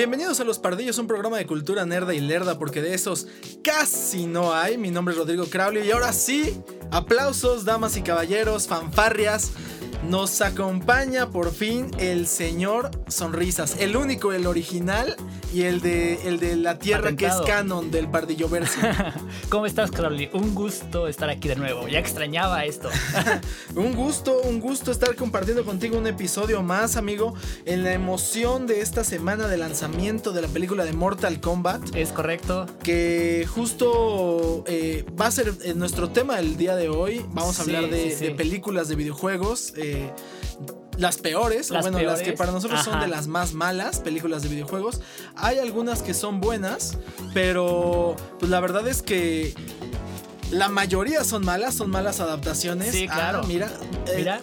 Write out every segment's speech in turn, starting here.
Bienvenidos a Los Pardillos, un programa de cultura nerda y lerda, porque de esos casi no hay. Mi nombre es Rodrigo Crowley y ahora sí, aplausos, damas y caballeros, fanfarrias. Nos acompaña por fin el señor Sonrisas, el único, el original y el de, el de la tierra que es canon del Pardillo Verso. ¿Cómo estás, Crowley? Un gusto estar aquí de nuevo. Ya extrañaba esto. un gusto, un gusto estar compartiendo contigo un episodio más, amigo, en la emoción de esta semana de lanzamiento de la película de Mortal Kombat. Es correcto. Que justo eh, va a ser eh, nuestro tema el día de hoy. Vamos a hablar de, películas de videojuegos. Eh, las peores, o bueno, las que para nosotros son de las más malas películas de videojuegos. Hay algunas que son buenas, pero pues la verdad es que la mayoría son malas, son malas adaptaciones. Sí, claro. Ah, mira, eh, mira.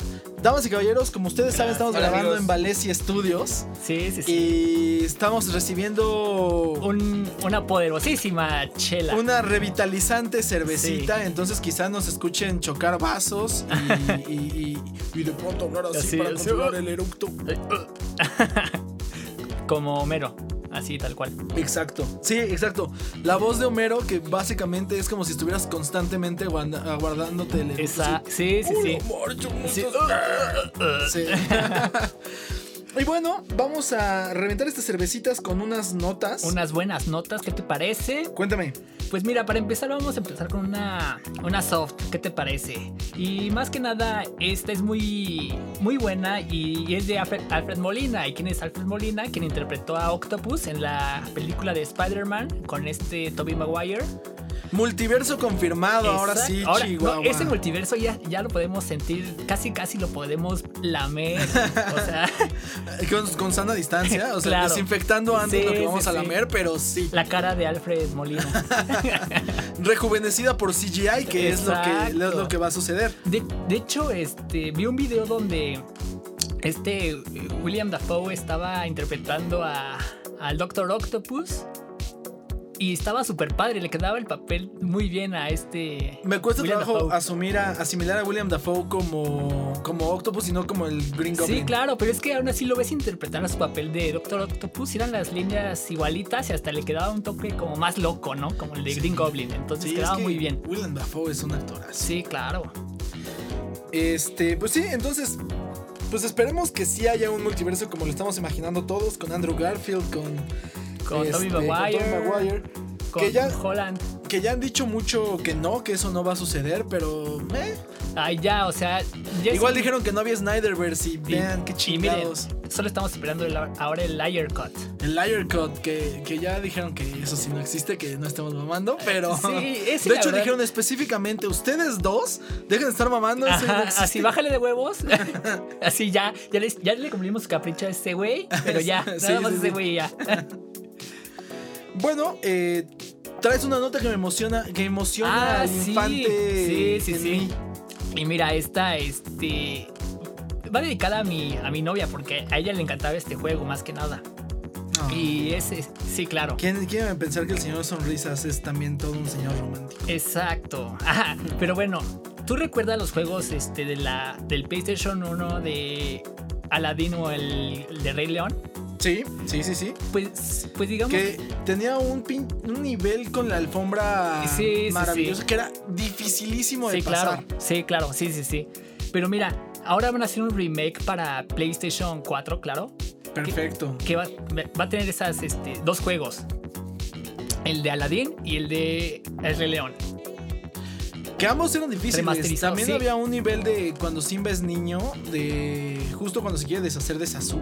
Damas y caballeros, como ustedes saben, estamos grabando en Valencia Studios. Sí, sí, sí. Y estamos recibiendo una poderosísima chela. Una revitalizante cervecita. Entonces quizá nos escuchen chocar vasos y, de pronto hablar así, para controlar el eructo. Como Homero. Así, tal cual. Exacto. Sí, exacto. La voz de Homero, que básicamente es como si estuvieras constantemente aguardándote el. Esa, sí, sí, sí. sí. sí. Y bueno, vamos a reventar estas cervecitas con unas notas. Unas buenas notas, ¿qué te parece? Cuéntame. Pues mira, para empezar vamos a empezar con una, una soft, ¿qué te parece? Y más que nada, esta es muy, muy buena y, es de Alfred, Molina. ¿Y quién es Alfred Molina? Quien interpretó a Octopus en la película de Spider-Man con este Tobey Maguire. Multiverso confirmado, ahora sí, Chihuahua. ese multiverso ya, ya lo podemos sentir, casi casi lo podemos lamer. o sea. con, sana distancia, o sea, desinfectando antes lo que vamos a lamer, pero sí. La cara de Alfred Molina. Rejuvenecida por CGI, que es lo que, lo que va a suceder. De, de hecho, este, vi un video donde este William Dafoe estaba interpretando a, al Doctor Octopus y estaba súper padre, le quedaba el papel muy bien a este. Me cuesta trabajo asumir a, asimilar a William Dafoe como, como Octopus y no como el Green Goblin. Sí, claro, pero es que aún así lo ves interpretar a su papel de Doctor Octopus. Eran las líneas igualitas y hasta le quedaba un toque como más loco, ¿no? Como el de Green Goblin. Entonces quedaba muy bien. William Dafoe es un actor Sí, claro. Este, pues sí, entonces. Pues esperemos que sí haya un multiverso como lo estamos imaginando todos, con Andrew Garfield, con con este, Maguire. Con que ya, Holland. Que ya han dicho mucho que no, que eso no va a suceder, pero. Eh. Ay, ya, o sea. Igual dijeron que no había Snyderverse y vean qué chingados. solo estamos esperando ahora el Liar Cut. El Liar Cut, que, que, ya dijeron que eso sí no existe, que no estamos mamando, pero. Sí, De hecho, dijeron específicamente: ustedes dos dejen de estar mamando. así, bájale de huevos. así ya, ya, ya le cumplimos su capricho a este güey, pero ya, nada más ese güey ya. Bueno, eh, traes una nota que me emociona, que emociona ah, al infante. Sí, sí, sí. Y mira, esta, este. Va dedicada a mi, a mi novia porque a ella le encantaba este juego más que nada. Ah. Y ese, sí, claro. ¿Quién quiere pensar que el señor Sonrisas es también todo un señor romántico? Exacto. pero bueno, ¿tú recuerdas los juegos este, de la, del PlayStation 1 de Aladdin o el de Rey León? Sí, sí, sí, sí. Pues, pues digamos. Que tenía un, un nivel con la alfombra maravilloso que era dificilísimo de sí, pasar. Claro, sí, claro, sí, sí, sí. Pero mira, ahora van a hacer un remake para PlayStation 4, claro. Perfecto. Que, va, a tener esas este, dos juegos: el de Aladdin y el de El Rey León. Que ambos eran difíciles. También había un nivel de cuando Simba es niño, de justo cuando se quiere deshacer de Sasu.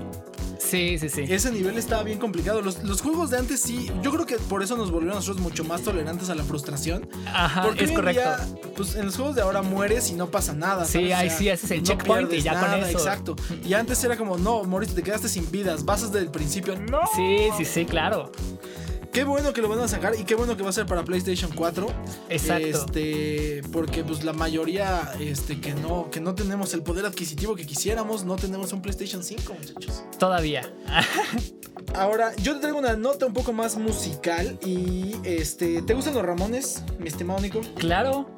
Sí, sí, sí. Ese nivel estaba bien complicado. Los, juegos de antes sí, yo creo que por eso nos volvieron nosotros mucho más tolerantes a la frustración. Ajá, porque es correcto. pues en los juegos de ahora mueres y no pasa nada. Sí, ahí sí, ese es el checkpoint y ya con eso. Exacto. Y antes era como, no, moriste, te quedaste sin vidas, vas desde el principio. No. Sí, sí, sí, claro. Qué bueno que lo van a sacar y qué bueno que va a ser para PlayStation 4. Exacto. Este, porque pues la mayoría este que no que no tenemos el poder adquisitivo que quisiéramos, no tenemos un PlayStation 5, muchachos. Todavía. Ahora, yo te traigo una nota un poco más musical y este, ¿te gustan los Ramones, mi estimado Nico? Claro.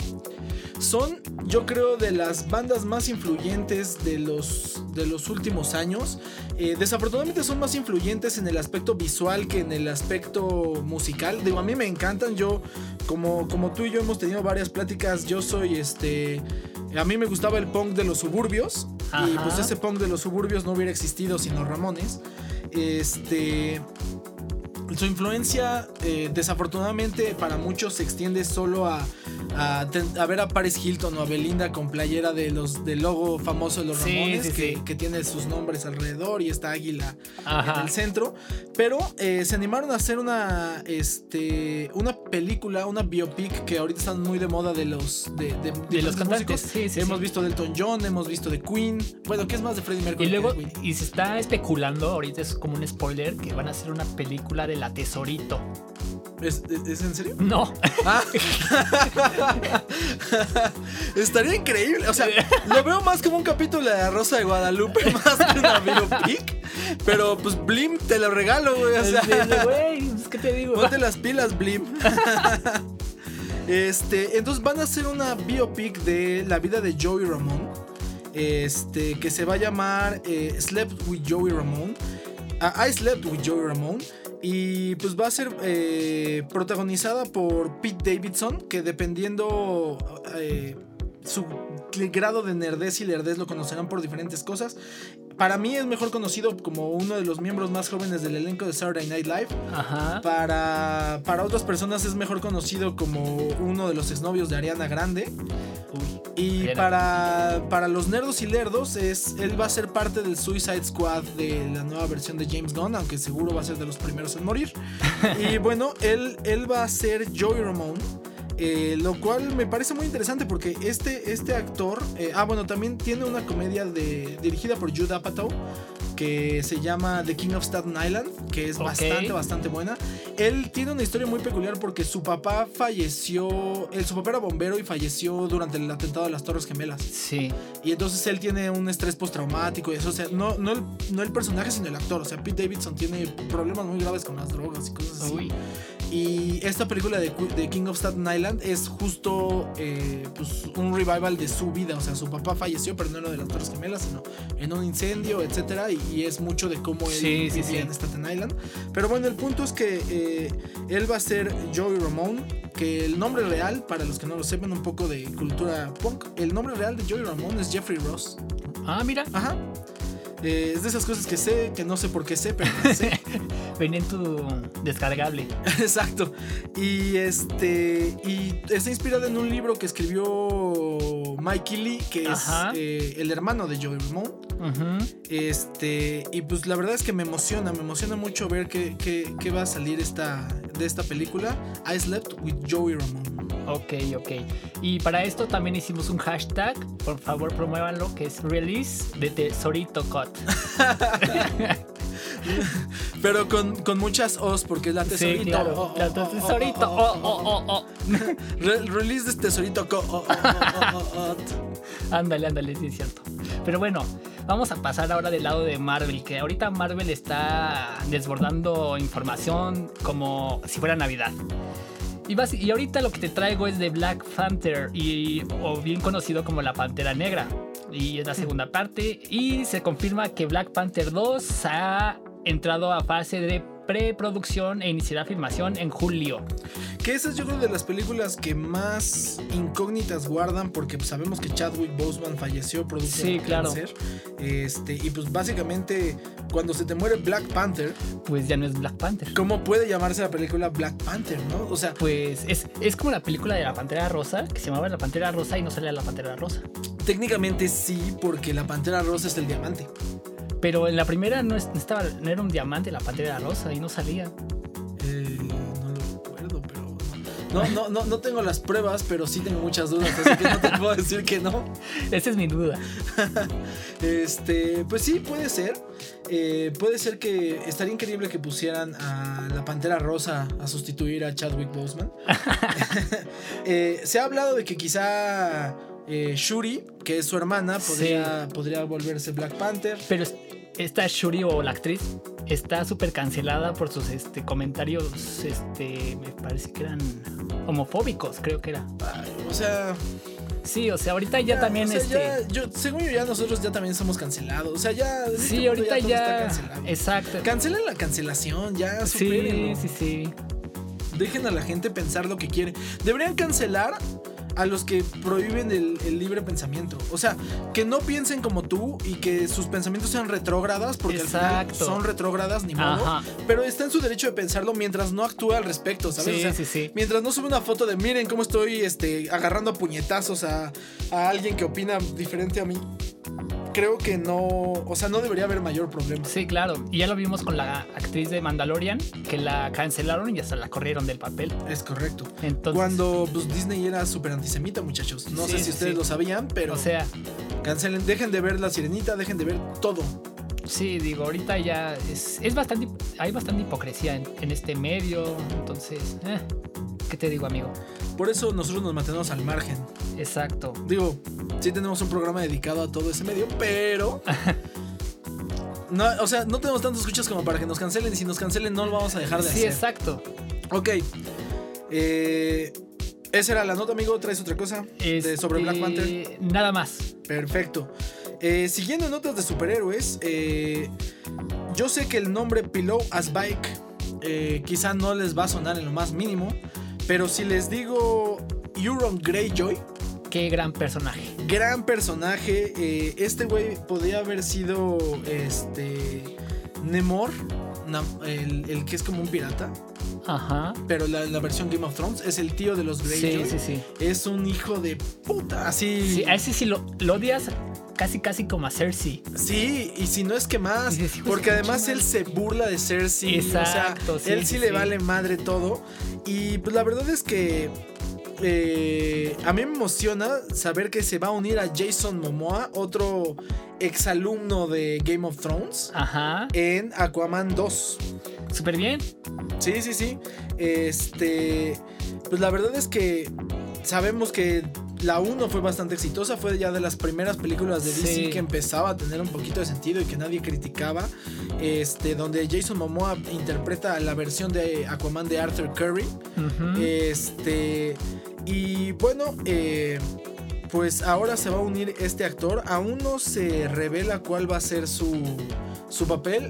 Son, yo creo, de las bandas más influyentes de los, de los últimos años. Eh, desafortunadamente son más influyentes en el aspecto visual que en el aspecto musical. Digo, a mí me encantan. Yo, como, como tú y yo hemos tenido varias pláticas, yo soy este. A mí me gustaba el punk de los suburbios. Y pues ese punk de los suburbios no hubiera existido sin los Ramones. Este su influencia eh, desafortunadamente para muchos se extiende solo a, a, ver a Paris Hilton o a Belinda con playera de los del logo famoso de los Ramones que, tiene sus nombres alrededor y esta águila en el centro. Pero eh, se animaron a hacer una este una película una biopic que ahorita están muy de moda de los de, los cantantes. Hemos visto de Elton John hemos visto de Queen. Bueno qué es más de Freddie Mercury y luego y se está especulando ahorita es como un spoiler que van a hacer una película de la Tesorito ¿Es, en serio? No. Ah. Estaría increíble. O sea, lo veo más como un capítulo de La Rosa de Guadalupe, más que una biopic. Pero pues Blim te lo regalo, güey. O sea, güey, ¿qué te digo? Ponte las pilas, Blim. Este, entonces van a hacer una biopic de la vida de Joey Ramón. Este, que se va a llamar eh, Slept with Joey Ramón. Ah, I Slept with Joey Ramón. Y pues va a ser eh, protagonizada por Pete Davidson, que dependiendo eh, su grado de nerdez y lerdez lo conocerán por diferentes cosas. Para mí es mejor conocido como uno de los miembros más jóvenes del elenco de Saturday Night Live. Ajá. Para, para otras personas es mejor conocido como uno de los exnovios de Ariana Grande. y para, para los nerdos y lerdos, es, él va a ser parte del Suicide Squad de la nueva versión de James Gunn, aunque seguro va a ser de los primeros en morir. y bueno, él, él va a ser Joey Ramone eh, lo cual me parece muy interesante porque este, este actor, eh, ah bueno, también tiene una comedia de, dirigida por Jude Apatow que se llama The King of Staten Island, que es bastante, bastante buena. Él tiene una historia muy peculiar porque su papá falleció, su papá era bombero y falleció durante el atentado de las Torres Gemelas. Sí. Y entonces él tiene un estrés postraumático y eso, o sea, no, no, el, no el personaje, sino el actor. O sea, Pete Davidson tiene problemas muy graves con las drogas y cosas así. Y esta película de, King of Staten Island es justo eh, pues, un revival de su vida. O sea, su papá falleció, pero no en lo de las Torres Gemelas, sino en un incendio, etcétera. Y, es mucho de cómo él vivía en Staten Island. Pero bueno, el punto es que eh, él va a ser Joey Ramone. Que el nombre real, para los que no lo sepan, un poco de cultura punk, el nombre real de Joey Ramone es Jeffrey Ross. Ah, mira. Ajá. Eh, es de esas cosas que sé, que no sé por qué sé, pero sé. Venía en tu descargable. Exacto. Y este. Y está inspirado en un libro que escribió Mikey Lee, que es eh, el hermano de Joey Ramone. Este. Y pues la verdad es que me emociona, me emociona mucho ver qué, qué, va a salir esta, de esta película. I slept with Joey Ramone. Ok, ok. Y para esto también hicimos un hashtag. Por favor, promuévanlo, que es release de Tesorito Cut. Pero con, muchas O's porque es la tesorito. Sí, claro. la tesorito. Oh, oh, oh, release de tesorito. ándale, ándale, sí es cierto. Pero bueno, vamos a pasar ahora del lado de Marvel, que ahorita Marvel está desbordando información como si fuera Navidad. Y, ahorita lo que te traigo es de Black Panther, y, o bien conocido como la Pantera Negra. Y es la segunda parte. Y se confirma que Black Panther 2 ha entrado a fase de preproducción e iniciará filmación en julio. Que esa es yo creo de las películas que más incógnitas guardan porque pues, sabemos que Chadwick Boseman falleció producto sí, claro. Este, y pues básicamente cuando se te muere Black Panther, pues ya no es Black Panther. ¿Cómo puede llamarse la película Black Panther, no? O sea, pues es, es como la película de la Pantera Rosa, que se llamaba La Pantera Rosa y no salía la Pantera Rosa. Técnicamente sí, porque la Pantera Rosa es el diamante. Pero en la primera no, estaba, no era un diamante la pantera rosa y no salía. Eh, no lo recuerdo, pero. No, no, no, no tengo las pruebas, pero sí tengo muchas dudas, así que no te puedo decir que no. Esa es mi duda. este, pues sí, puede ser. Eh, puede ser que estaría increíble que pusieran a la Pantera Rosa a sustituir a Chadwick Boseman. Eh, se ha hablado de que quizá Shuri, que es su hermana, podría, podría volverse Black Panther. Pero esta Shuri o la actriz está súper cancelada por sus este, comentarios, este, me parece que eran homofóbicos, creo que era. o sea... Sí, o sea, ahorita ya, también este... según yo ya nosotros ya también somos cancelados. O sea, ya... Sí, ahorita ya... Exacto. Cancelen la cancelación, ya Sí, sí, sí. Dejen a la gente pensar lo que quiere. Deberían cancelar a los que prohíben el, libre pensamiento. O sea, que no piensen como tú y que sus pensamientos sean retrógradas, porque al final son retrógradas, ni modo. Pero está en su derecho de pensarlo mientras no actúe al respecto, ¿sabes? Sí, sí, sí. Mientras no sube una foto de miren cómo estoy este, agarrando a puñetazos a, a alguien que opina diferente a mí creo que no, o sea, no debería haber mayor problema. Sí, claro. Y ya lo vimos con la actriz de Mandalorian, que la cancelaron y hasta la corrieron del papel. Es correcto. Entonces, Cuando pues, Disney era súper antisemita, muchachos. No sé si ustedes lo sabían, pero... O sea... Cancelen, dejen de ver La Sirenita, dejen de ver todo. Sí, digo, ahorita ya es, es bastante, hay bastante hipocresía en, este medio, entonces, eh, ¿qué te digo, amigo? Por eso nosotros nos mantenemos al margen. Exacto. Digo, sí tenemos un programa dedicado a todo ese medio, pero... no, o sea, no tenemos tantos escuchas como para que nos cancelen y si nos cancelen no lo vamos a dejar de hacer. Sí, exacto. Ok. Eh, esa era la nota, amigo. ¿Traes otra cosa sobre Black Panther? Este, nada más. Perfecto. Eh, siguiendo notas de superhéroes, eh, yo sé que el nombre Pillow as Bike eh, quizá no les va a sonar en lo más mínimo, pero si les digo Euron Greyjoy. Qué gran personaje. Gran personaje. este güey podría haber sido este Nemor, el, el que es como un pirata. Ajá. Pero la, versión Game of Thrones es el tío de los Greyjoy. Sí, sí, sí. Es un hijo de puta. Así. Sí, a ese sí lo, odias casi casi como a Cersei. Sí, y si no es que más, porque además él se burla de Cersei, Exacto, o sea, él sí, le vale madre todo y pues la verdad es que eh, a mí me emociona saber que se va a unir a Jason Momoa, otro exalumno de Game of Thrones, Ajá. en Aquaman 2. Súper bien. Sí, sí, sí. Este, pues la verdad es que sabemos que la 1 fue bastante exitosa, fue ya de las primeras películas de DC que empezaba a tener un poquito de sentido y que nadie criticaba. Este, donde Jason Momoa interpreta la versión de Aquaman de Arthur Curry. Este, y bueno, eh, pues ahora se va a unir este actor. Aún no se revela cuál va a ser su, su papel.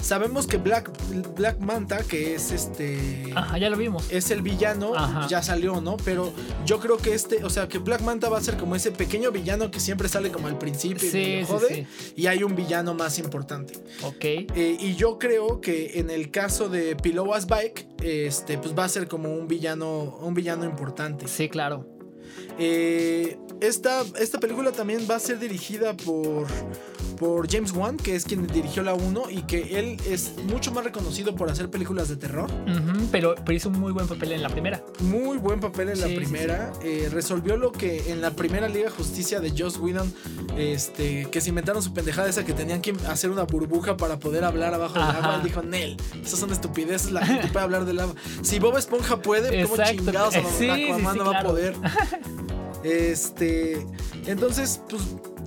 Sabemos que Black, Black Manta, que es este. Ajá, ya lo vimos. Es el villano, ya salió, ¿no? Pero yo creo que este, o sea, que Black Manta va a ser como ese pequeño villano que siempre sale como al principio y jode. Y hay un villano más importante. Ok. Eh, y yo creo que en el caso de Pilowas Bike, este, pues va a ser como un villano, un villano importante. Sí, claro. Eh, esta, esta película también va a ser dirigida por por James Wan, que es quien dirigió la 1 y que él es mucho más reconocido por hacer películas de terror. pero, hizo un muy buen papel en la primera. Muy buen papel en la primera. Eh, resolvió lo que en la primera Liga Justicia de Joss Whedon, este, que se inventaron su pendejada esa que tenían que hacer una burbuja para poder hablar abajo del agua. Él dijo, Nel, esas son estupideces, la gente puede hablar del agua. Si Bob Esponja puede, ¿cómo chingados no va a poder? Este, entonces, pues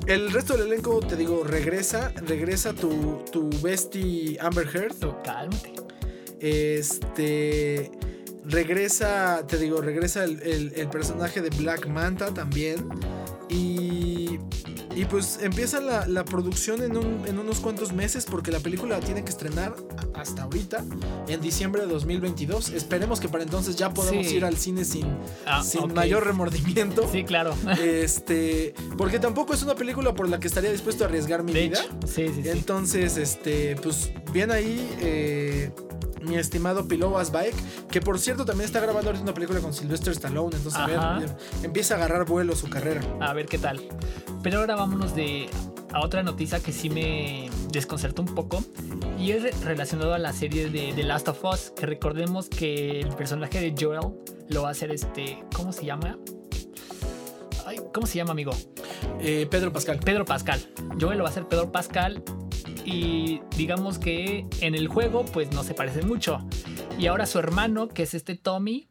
el resto del elenco, te digo, regresa, regresa tu, tu bestie Amber Heard. cálmate. Este, regresa, te digo, regresa el, el personaje de Black Manta también. Y y pues empieza la, producción en, unos cuantos meses porque la película tiene que estrenar hasta ahorita, en diciembre de 2022. Esperemos que para entonces ya podamos ir al cine sin, ah, sin mayor remordimiento. Sí, claro. Este, porque tampoco es una película por la que estaría dispuesto a arriesgar mi vida. Sí, sí, sí. Entonces, este, pues bien ahí. Eh, mi estimado Pilowas Bike, que por cierto también está grabando ahorita una película con Sylvester Stallone, entonces a ver, empieza a agarrar vuelo su carrera. A ver qué tal. Pero ahora vámonos de a otra noticia que sí me desconcertó un poco y es relacionado a la serie de The Last of Us, que recordemos que el personaje de Joel lo va a hacer este, ¿cómo se llama? ¿Cómo se llama, amigo? Eh, Pedro Pascal. Pedro Pascal. Joel lo va a hacer Pedro Pascal y digamos que en el juego pues no se parece mucho. Y ahora su hermano, que es este Tommy,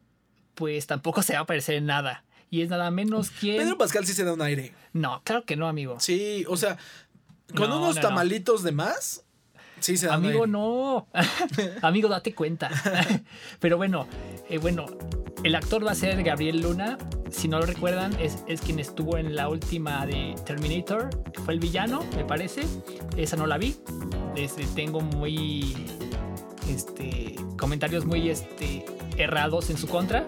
pues tampoco se va a parecer en nada. Y es nada menos que... Pedro Pascal sí se da un aire. No, claro que no, amigo. Sí, o sea, con unos tamalitos de más, sí se Amigo, no. amigo, date cuenta. Pero bueno, eh, bueno, el actor va a ser Gabriel Luna. Si no lo recuerdan, es, es, quien estuvo en la última de Terminator, que fue el villano, me parece. Esa no la vi. Este, tengo muy. Este. Comentarios muy este, errados en su contra.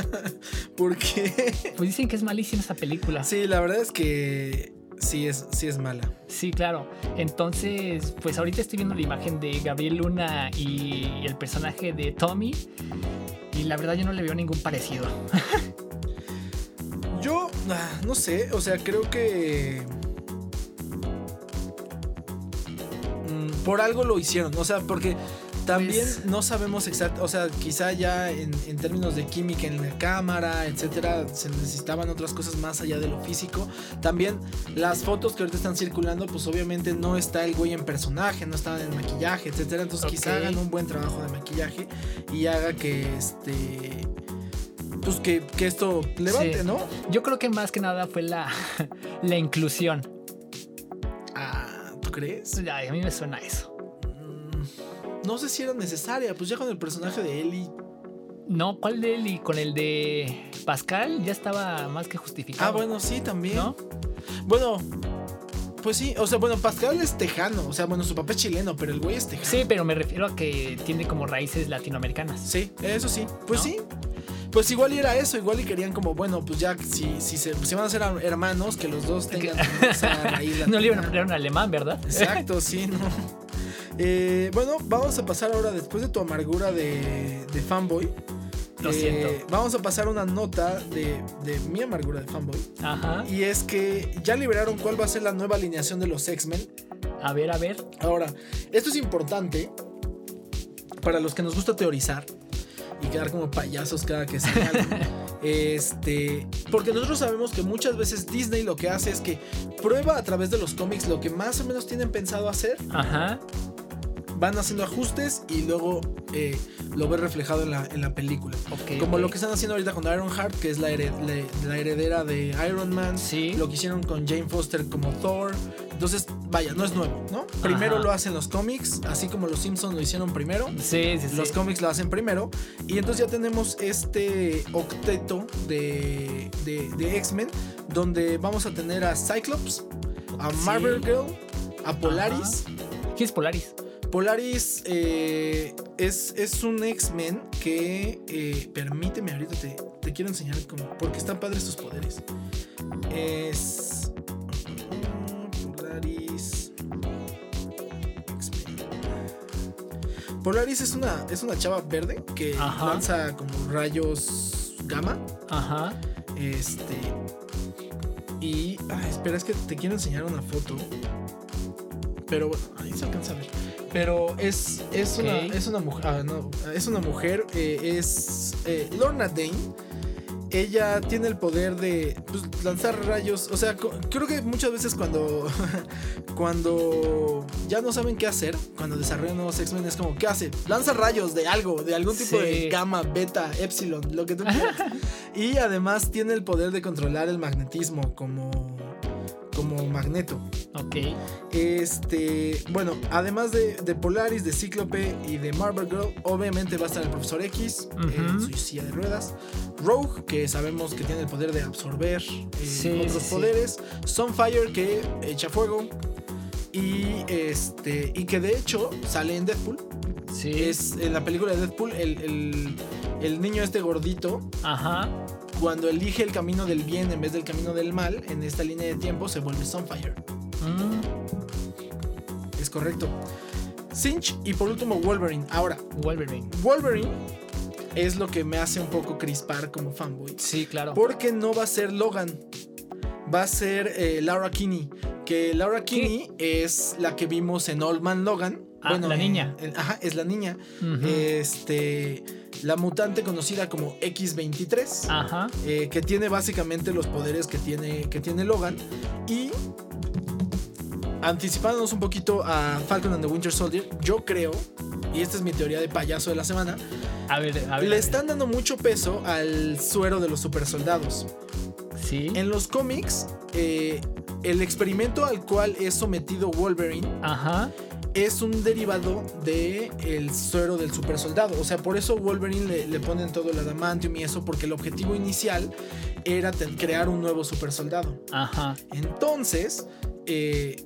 ¿Por qué? Pues dicen que es malísima esa película. Sí, la verdad es que sí es, sí es mala. Sí, claro. Entonces, pues ahorita estoy viendo la imagen de Gabriel Luna y el personaje de Tommy. Y la verdad yo no le veo ningún parecido. yo, ah, no sé, o sea, creo que... Mm, por algo lo hicieron, o sea, porque también pues no sabemos exacto, o sea, quizá ya en, términos de química en la cámara, etcétera, se necesitaban otras cosas más allá de lo físico. También las fotos que ahorita están circulando, pues obviamente no está el güey en personaje, no está en maquillaje, etcétera. Entonces quizá hagan un buen trabajo de maquillaje y haga que este pues que, esto levante, ¿no? Yo creo que más que nada fue la, la inclusión. Ah, ¿tú crees? a mí me suena eso no sé si era necesaria, pues ya con el personaje de Ellie. No, ¿cuál de Ellie? Con el de Pascal ya estaba más que justificado. Ah, bueno, sí, también. ¿No? Bueno, pues sí, o sea, bueno, Pascal es tejano, o sea, bueno, su papá es chileno, pero el güey es tejano. Sí, pero me refiero a que tiene como raíces latinoamericanas. Sí, eso sí, pues sí. Pues igual era eso, igual y querían como, bueno, pues ya si, si, se, van a ser hermanos, que los dos tengan esa raíz No le iban a aprender un alemán, ¿verdad? Exacto, sí, no. Eh, bueno, vamos a pasar ahora, después de tu amargura de, fanboy. Lo siento. Eh, vamos a pasar una nota de, mi amargura de fanboy. Ajá. Y es que ya liberaron cuál va a ser la nueva alineación de los X-Men. A ver, a ver. Ahora, esto es importante para los que nos gusta teorizar y quedar como payasos cada que se Este, porque nosotros sabemos que muchas veces Disney lo que hace es que prueba a través de los cómics lo que más o menos tienen pensado hacer. Ajá van haciendo ajustes y luego eh, lo ves reflejado en la, en la película. Como lo que están haciendo ahorita con Iron Heart, que es la, la, heredera de Iron Man. Sí. Lo que hicieron con Jane Foster como Thor. Entonces, vaya, no es nuevo, ¿no? Primero lo hacen los cómics, así como los Simpsons lo hicieron primero. Sí, sí, Los cómics lo hacen primero. Y entonces ya tenemos este octeto de, de, X-Men, donde vamos a tener a Cyclops, a Marvel Girl, a Polaris. ¿Quién es Polaris? Polaris eh, es, es, un X-Men que, eh, permíteme, ahorita te, quiero enseñar cómo, porque están padres sus poderes. Es... Polaris... Polaris es una, es una chava verde que lanza como rayos gamma. Ajá. Este... Y... espera, es que te quiero enseñar una foto. Pero bueno, ahí se alcanza a ver. Pero es, es, una, es una mujer. Ah, no, es una mujer. Eh, es eh, Lorna Dane. Ella tiene el poder de pues, lanzar rayos. O sea, creo que muchas veces cuando. cuando ya no saben qué hacer, cuando desarrollan nuevos X-Men, es como, ¿qué hace? Lanza rayos de algo, de algún tipo de gamma, beta, epsilon, lo que tú quieras. y además tiene el poder de controlar el magnetismo, como como Magneto. Ok. Este, bueno, además de, Polaris, de Cíclope y de Marvel Girl, obviamente va a estar el Profesor X en su silla de ruedas. Rogue, que sabemos que tiene el poder de absorber eh, otros poderes. Sunfire, que echa fuego. Y este. Y que de hecho sale en Deadpool. Sí. Es en la película de Deadpool, el, el, el niño este gordito. Ajá cuando elige el camino del bien en vez del camino del mal, en esta línea de tiempo se vuelve Sunfire. Mm. Es correcto. Cinch y por último Wolverine. Ahora, Wolverine. Wolverine es lo que me hace un poco crispar como fanboy. Sí, claro. Porque no va a ser Logan. Va a ser eh, Laura Kinney. Que Laura Kinney es la que vimos en Old Man Logan. Ah, bueno, la niña. ajá, es la niña. Este la mutante conocida como X23, Ajá. Eh, que tiene básicamente los poderes que tiene, que tiene Logan. Y anticipándonos un poquito a Falcon and the Winter Soldier, yo creo, y esta es mi teoría de payaso de la semana, a ver, a ver, le están dando mucho peso al suero de los supersoldados. Sí. En los cómics, eh, el experimento al cual es sometido Wolverine Ajá es un derivado de el suero del super soldado. O sea, por eso Wolverine le, le ponen todo el adamantium y eso, porque el objetivo inicial era crear un nuevo super soldado. Ajá. Entonces, eh,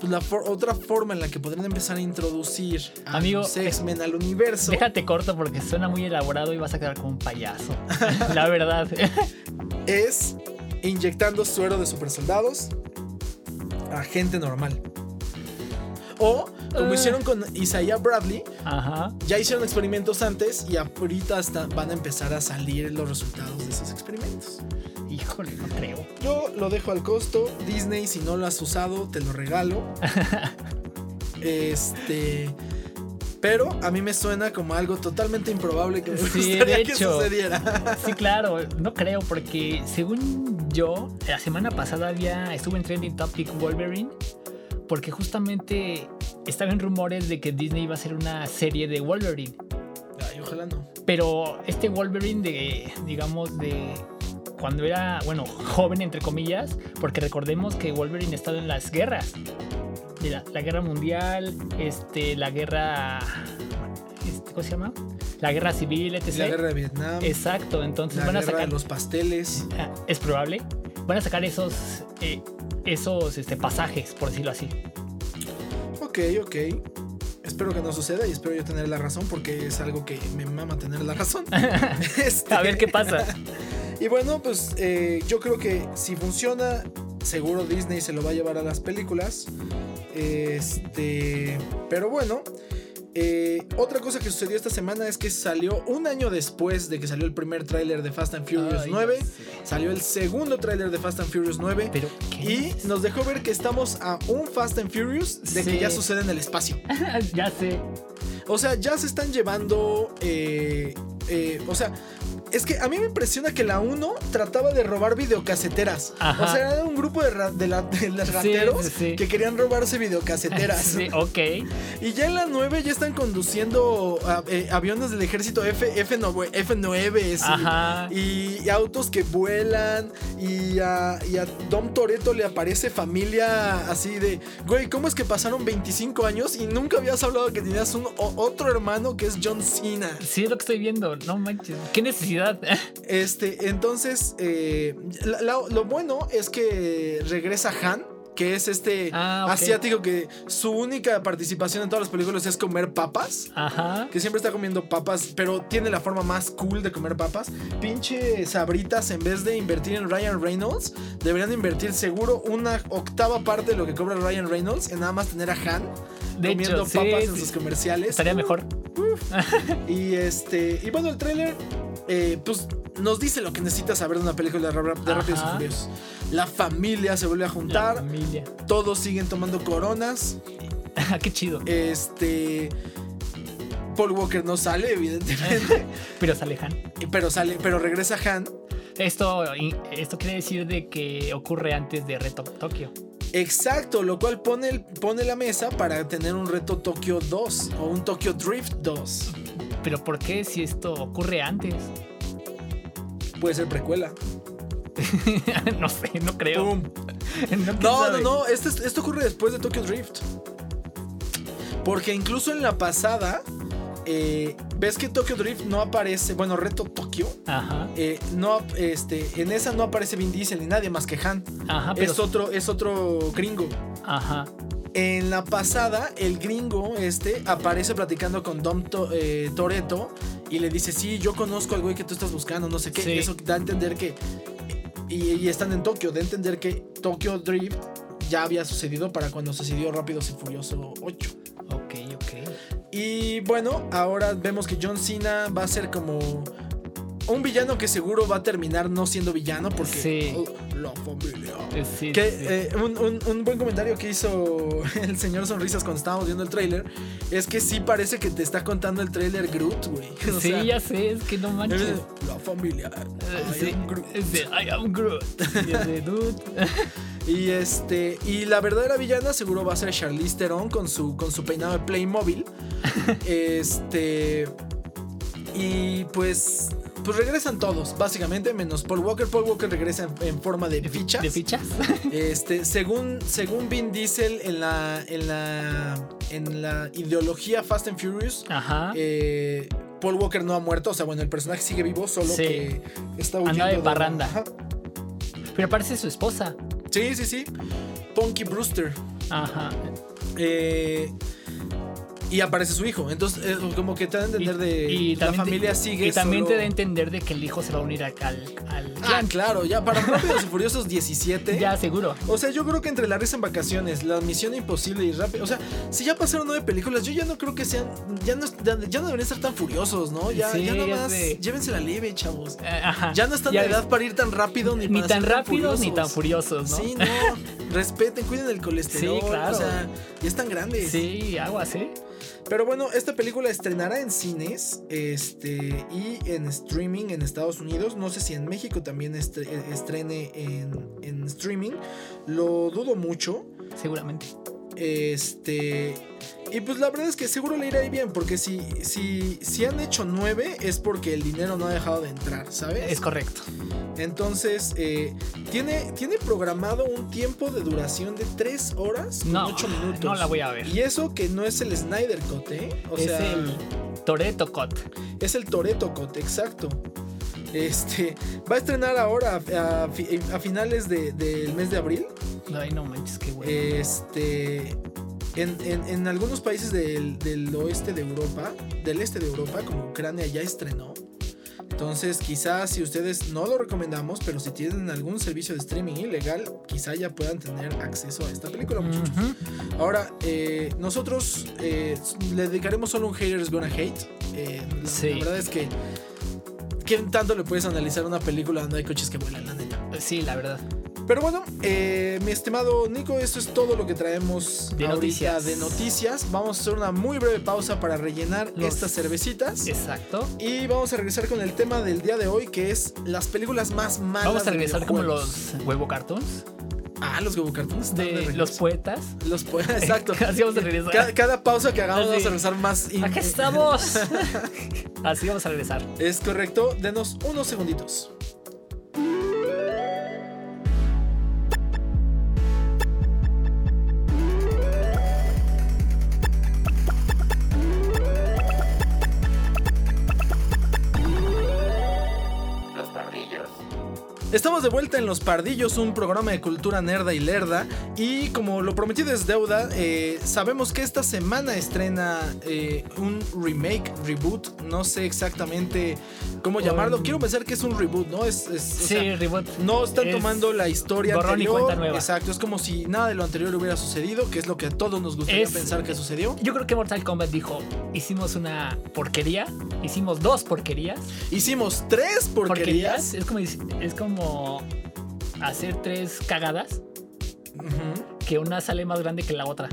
pues la otra forma en la que podrían empezar a introducir a los X-Men al universo. Déjate corto porque suena muy elaborado y vas a quedar como un payaso. la verdad. es inyectando suero de super soldados a gente normal. O, como ah. hicieron con Isaiah Bradley, ya hicieron experimentos antes y ahorita van a empezar a salir los resultados de esos experimentos. Híjole, no creo. Yo lo dejo al costo. Disney, si no lo has usado, te lo regalo. este. Pero a mí me suena como algo totalmente improbable que me gustaría que sucediera. sí, claro, no creo, porque según yo, la semana pasada había estuve en Trending Topic Wolverine, porque justamente estaban rumores de que Disney iba a hacer una serie de Wolverine. Ay, ojalá no. Pero este Wolverine de, digamos, de cuando era, bueno, joven entre comillas, porque recordemos que Wolverine ha estado en las guerras. Mira, la guerra mundial, este, la guerra, este, ¿cómo se llama? La guerra civil, etc. La guerra de Vietnam. Exacto, entonces la van a sacar los pasteles. Ah, es probable. Van a sacar esos, eh, esos, este, pasajes, por decirlo así. Ok, ok. Espero que no suceda y espero yo tener la razón porque es algo que me mama tener la razón. Este, a ver qué pasa. Y bueno, pues eh, yo creo que si funciona, seguro Disney se lo va a llevar a las películas. Este, pero bueno, eh, otra cosa que sucedió esta semana es que salió un año después de que salió el primer tráiler de Fast and Furious 9, salió el segundo tráiler de Fast and Furious 9 y nos dejó ver que estamos a un Fast and Furious de que ya sucede en el espacio. ya sé. O sea, ya se están llevando, eh, o sea, es que a mí me impresiona que la 1 trataba de robar videocaseteras. O sea, era un grupo de, rateros que querían robarse videocaseteras. Sí, ok. Y ya en la 9 ya están conduciendo eh, aviones del ejército F, F9, F9 y, autos que vuelan. Y a, y a Dom Toreto le aparece familia así de, güey, ¿cómo es que pasaron 25 años y nunca habías hablado que tenías un otro hermano que es John Cena? Sí, es lo que estoy viendo. No manches. ¿Qué necesidad? Este, entonces, eh, lo bueno es que regresa Han que es este ah, asiático que su única participación en todas las películas es comer papas. Ajá. Que siempre está comiendo papas, pero tiene la forma más cool de comer papas. Pinche sabritas, en vez de invertir en Ryan Reynolds, deberían invertir seguro una octava parte de lo que cobra Ryan Reynolds en nada más tener a Han comiendo papas en sus comerciales. Estaría mejor. y este. Y bueno, el tráiler. Eh, pues nos dice lo que necesitas saber de una película de, Rápidos y Furiosos. La familia se vuelve a juntar. Todos siguen tomando coronas. Qué chido. Este. Paul Walker no sale, evidentemente. pero sale Han. Pero sale, pero regresa Han. Esto, esto quiere decir de que ocurre antes de Reto Tokio. Exacto, lo cual pone, pone la mesa para tener un reto Tokio 2 o un Tokyo Drift 2. Pero ¿por qué si esto ocurre antes? Puede ser precuela. no sé, no creo. no, no, no, esto, esto ocurre después de Tokyo Drift. Porque incluso en la pasada, eh, ves que Tokyo Drift no aparece, bueno, Reto Tokio. Ajá. Eh, no, este, en esa no aparece Vin Diesel ni nadie más que Han. Ajá, es otro, es otro gringo. Ajá. En la pasada, el gringo este aparece platicando con Dom eh, Toreto y le dice, sí, yo conozco al güey que tú estás buscando, no sé qué. Eso da a entender que... Y, están en Tokio, da a entender que Tokyo Drift ya había sucedido para cuando sucedió Rápidos y Furioso 8. Ok, ok. Y bueno, ahora vemos que John Cena va a ser como un villano que seguro va a terminar no siendo villano porque la familia. Eh, que, eh, un, buen comentario que hizo el señor Sonrisas cuando estábamos viendo el tráiler es que sí parece que te está contando el tráiler Groot, güey. sí, ya sé, es que no manches. La familia. I am Groot. I am Groot. y este y la verdadera villana seguro va a ser Charlize Theron con su con su peinado de Playmobil. este y pues pues regresan todos, básicamente, menos Paul Walker. Paul Walker regresa en, forma de, fichas. ¿De fichas? Este, según, según Vin Diesel en la, en la, en la ideología Fast and Furious, eh, Paul Walker no ha muerto. O sea, bueno, el personaje sigue vivo, solo que está huyendo. de parranda. Pero parece su esposa. Sí, sí, sí. Punky Brewster. Ajá. Eh, y aparece su hijo. Entonces, eh, como que te da a entender de y la familia sigue. Y también te da a entender de que el hijo se va a unir al, al Ah, claro, ya para Rápidos y Furiosos 17. Ya, seguro. O sea, yo creo que entre La Risa en Vacaciones, La Misión Imposible y Rápido. O sea, si ya pasaron nueve películas, yo ya no creo que sean. Ya no, ya no deberían estar tan furiosos, ¿no? Ya, ya nada más. Llévense la leve, chavos. Eh, ajá. Ya no están de edad para ir tan rápido ni, ni tan rápidos ni tan furiosos, ¿no? Sí, no. Respeten, cuiden el colesterol. Sí, claro. O sea, ya están grandes. Sí, aguas, ¿eh? Pero bueno, esta película estrenará en cines este, y en streaming en Estados Unidos. No sé si en México también estrene en, en streaming. Lo dudo mucho. Seguramente. Este. Y pues la verdad es que seguro le irá bien, porque si, si, si han hecho nueve es porque el dinero no ha dejado de entrar, ¿sabes? Es correcto. Entonces, eh, tiene, tiene programado un tiempo de duración de tres horas con no, minutos. No la voy a ver. Y eso que no es el Snyder Cut, ¿eh? O es el Toreto Cut. Es el Toreto Cut, exacto. Este va a estrenar ahora a, finales del mes de abril. Ay, no manches, qué bueno. Este. En, algunos países del, oeste de Europa, del este de Europa, como Ucrania, ya estrenó. Entonces, quizás si ustedes no lo recomendamos, pero si tienen algún servicio de streaming ilegal, quizá ya puedan tener acceso a esta película, muchachos. Ahora, eh, nosotros eh, le dedicaremos solo un Haters Gonna Hate. Eh, la, verdad es que ¿qué tanto le puedes analizar una película donde hay coches que vuelan, la neta? Sí, la verdad. Pero bueno, eh, mi estimado Nico, eso es todo lo que traemos de noticias. de noticias. Vamos a hacer una muy breve pausa para rellenar estas cervecitas. Exacto. Y vamos a regresar con el tema del día de hoy, que es las películas más malas. Vamos a regresar como los huevo cartoons. Ah, los huevo cartoons. De los poetas. Los poetas, exacto. Así vamos a regresar. Cada, pausa que hagamos vamos a regresar más. Aquí estamos. Así vamos a regresar. Es correcto. Denos unos segunditos. Estamos de vuelta en Los Pardillos, un programa de cultura nerda y lerda. Y como lo prometido es deuda, eh, sabemos que esta semana estrena eh, un remake, reboot. No sé exactamente cómo llamarlo. Quiero pensar que es un reboot, ¿no? Es, sí, reboot. No están tomando la historia anterior. nueva. Exacto, es como si nada de lo anterior hubiera sucedido, que es lo que a todos nos gustaría pensar que sucedió. Yo creo que Mortal Kombat dijo: hicimos una porquería, hicimos dos porquerías. Hicimos tres porquerías. Es como. Es como hacer tres cagadas que una sale más grande que la otra.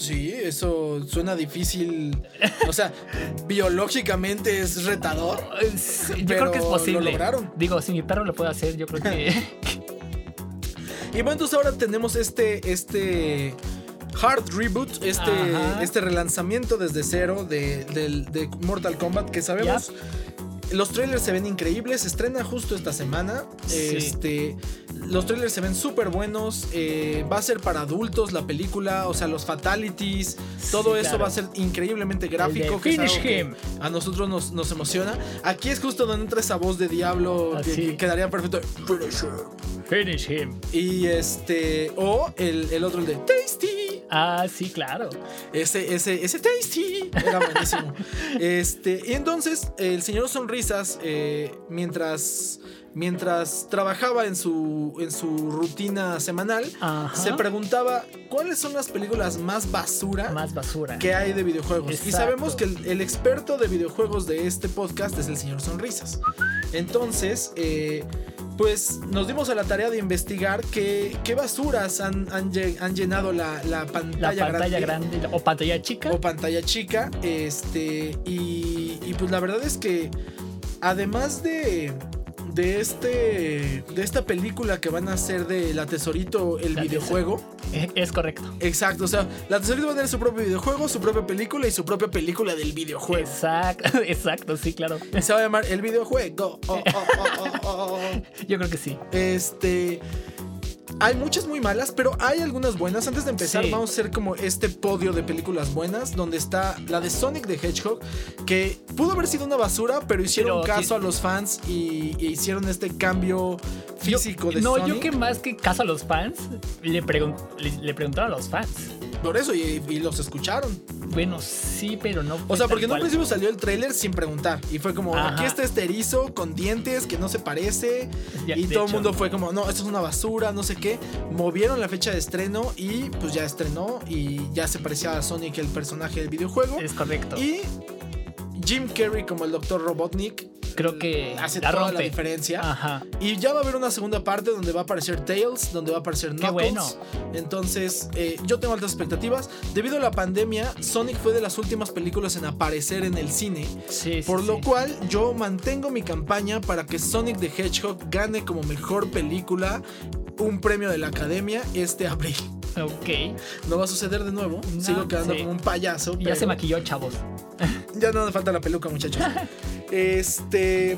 Sí, eso suena difícil. O sea, biológicamente es retador. yo creo que es posible. Digo, si mi perro lo puede hacer, yo creo que. y bueno, entonces ahora tenemos este. este hard reboot, este, este relanzamiento desde cero de, Mortal Kombat que sabemos los trailers se ven increíbles, se estrena justo esta semana. Este, los trailers se ven súper buenos. Eh, va a ser para adultos la película, o sea, los fatalities, todo eso va a ser increíblemente gráfico. Que a nosotros nos, emociona. Aquí es justo donde entra esa voz de diablo que, quedaría perfecto. Finish him. Y este, o el, el otro, el de Tasty. Ah, sí, claro. Ese, ese, ese Tasty era buenísimo. este, y entonces el señor Sonrisas, eh, mientras mientras trabajaba en su, en su rutina semanal, se preguntaba cuáles son las películas más basura, más basura. que hay de videojuegos. Y sabemos que el, experto de videojuegos de este podcast es el señor Sonrisas. Entonces, eh, pues nos dimos a la tarea de investigar qué, qué basuras han, han, llenado la, la, pantalla, grande. O pantalla chica. O pantalla chica. Este. Y, y pues la verdad es que. Además de de este de esta película que van a hacer de La Tesorito el videojuego. Es correcto. Exacto, o sea, La Tesorito va a tener su propio videojuego, su propia película y su propia película del videojuego. Exacto, exacto, sí, claro. Se va a llamar El videojuego. Oh, oh, oh, Yo creo que sí. Este hay muchas muy malas, pero hay algunas buenas. Antes de empezar, vamos a hacer como este podio de películas buenas, donde está la de Sonic the Hedgehog, que pudo haber sido una basura, pero hicieron caso a los fans y, hicieron este cambio físico de Sonic. No, yo que más que caso a los fans, le, le preguntaron a los fans. Por eso, y, los escucharon. Bueno, sí, pero no. O sea, porque en un principio salió el tráiler sin preguntar. Y fue como, aquí está este erizo con dientes que no se parece. y todo el mundo fue como, no, esto es una basura, no sé qué. Movieron la fecha de estreno y pues ya estrenó. Y ya se parecía a Sonic, el personaje del videojuego. Es correcto. Y Jim Carrey como el Dr. Robotnik creo que hace toda la diferencia. Ajá. Y ya va a haber una segunda parte donde va a aparecer Tails, donde va a aparecer Knuckles. Qué bueno. Entonces, eh, yo tengo altas expectativas. Debido a la pandemia, Sonic fue de las últimas películas en aparecer en el cine. Sí, por lo cual, yo mantengo mi campaña para que Sonic the Hedgehog gane como mejor película un premio de la academia este abril. Ok. No va a suceder de nuevo. Sigo quedando como un payaso. Ya se maquilló, chavos. ya no me falta la peluca, muchachos. Este.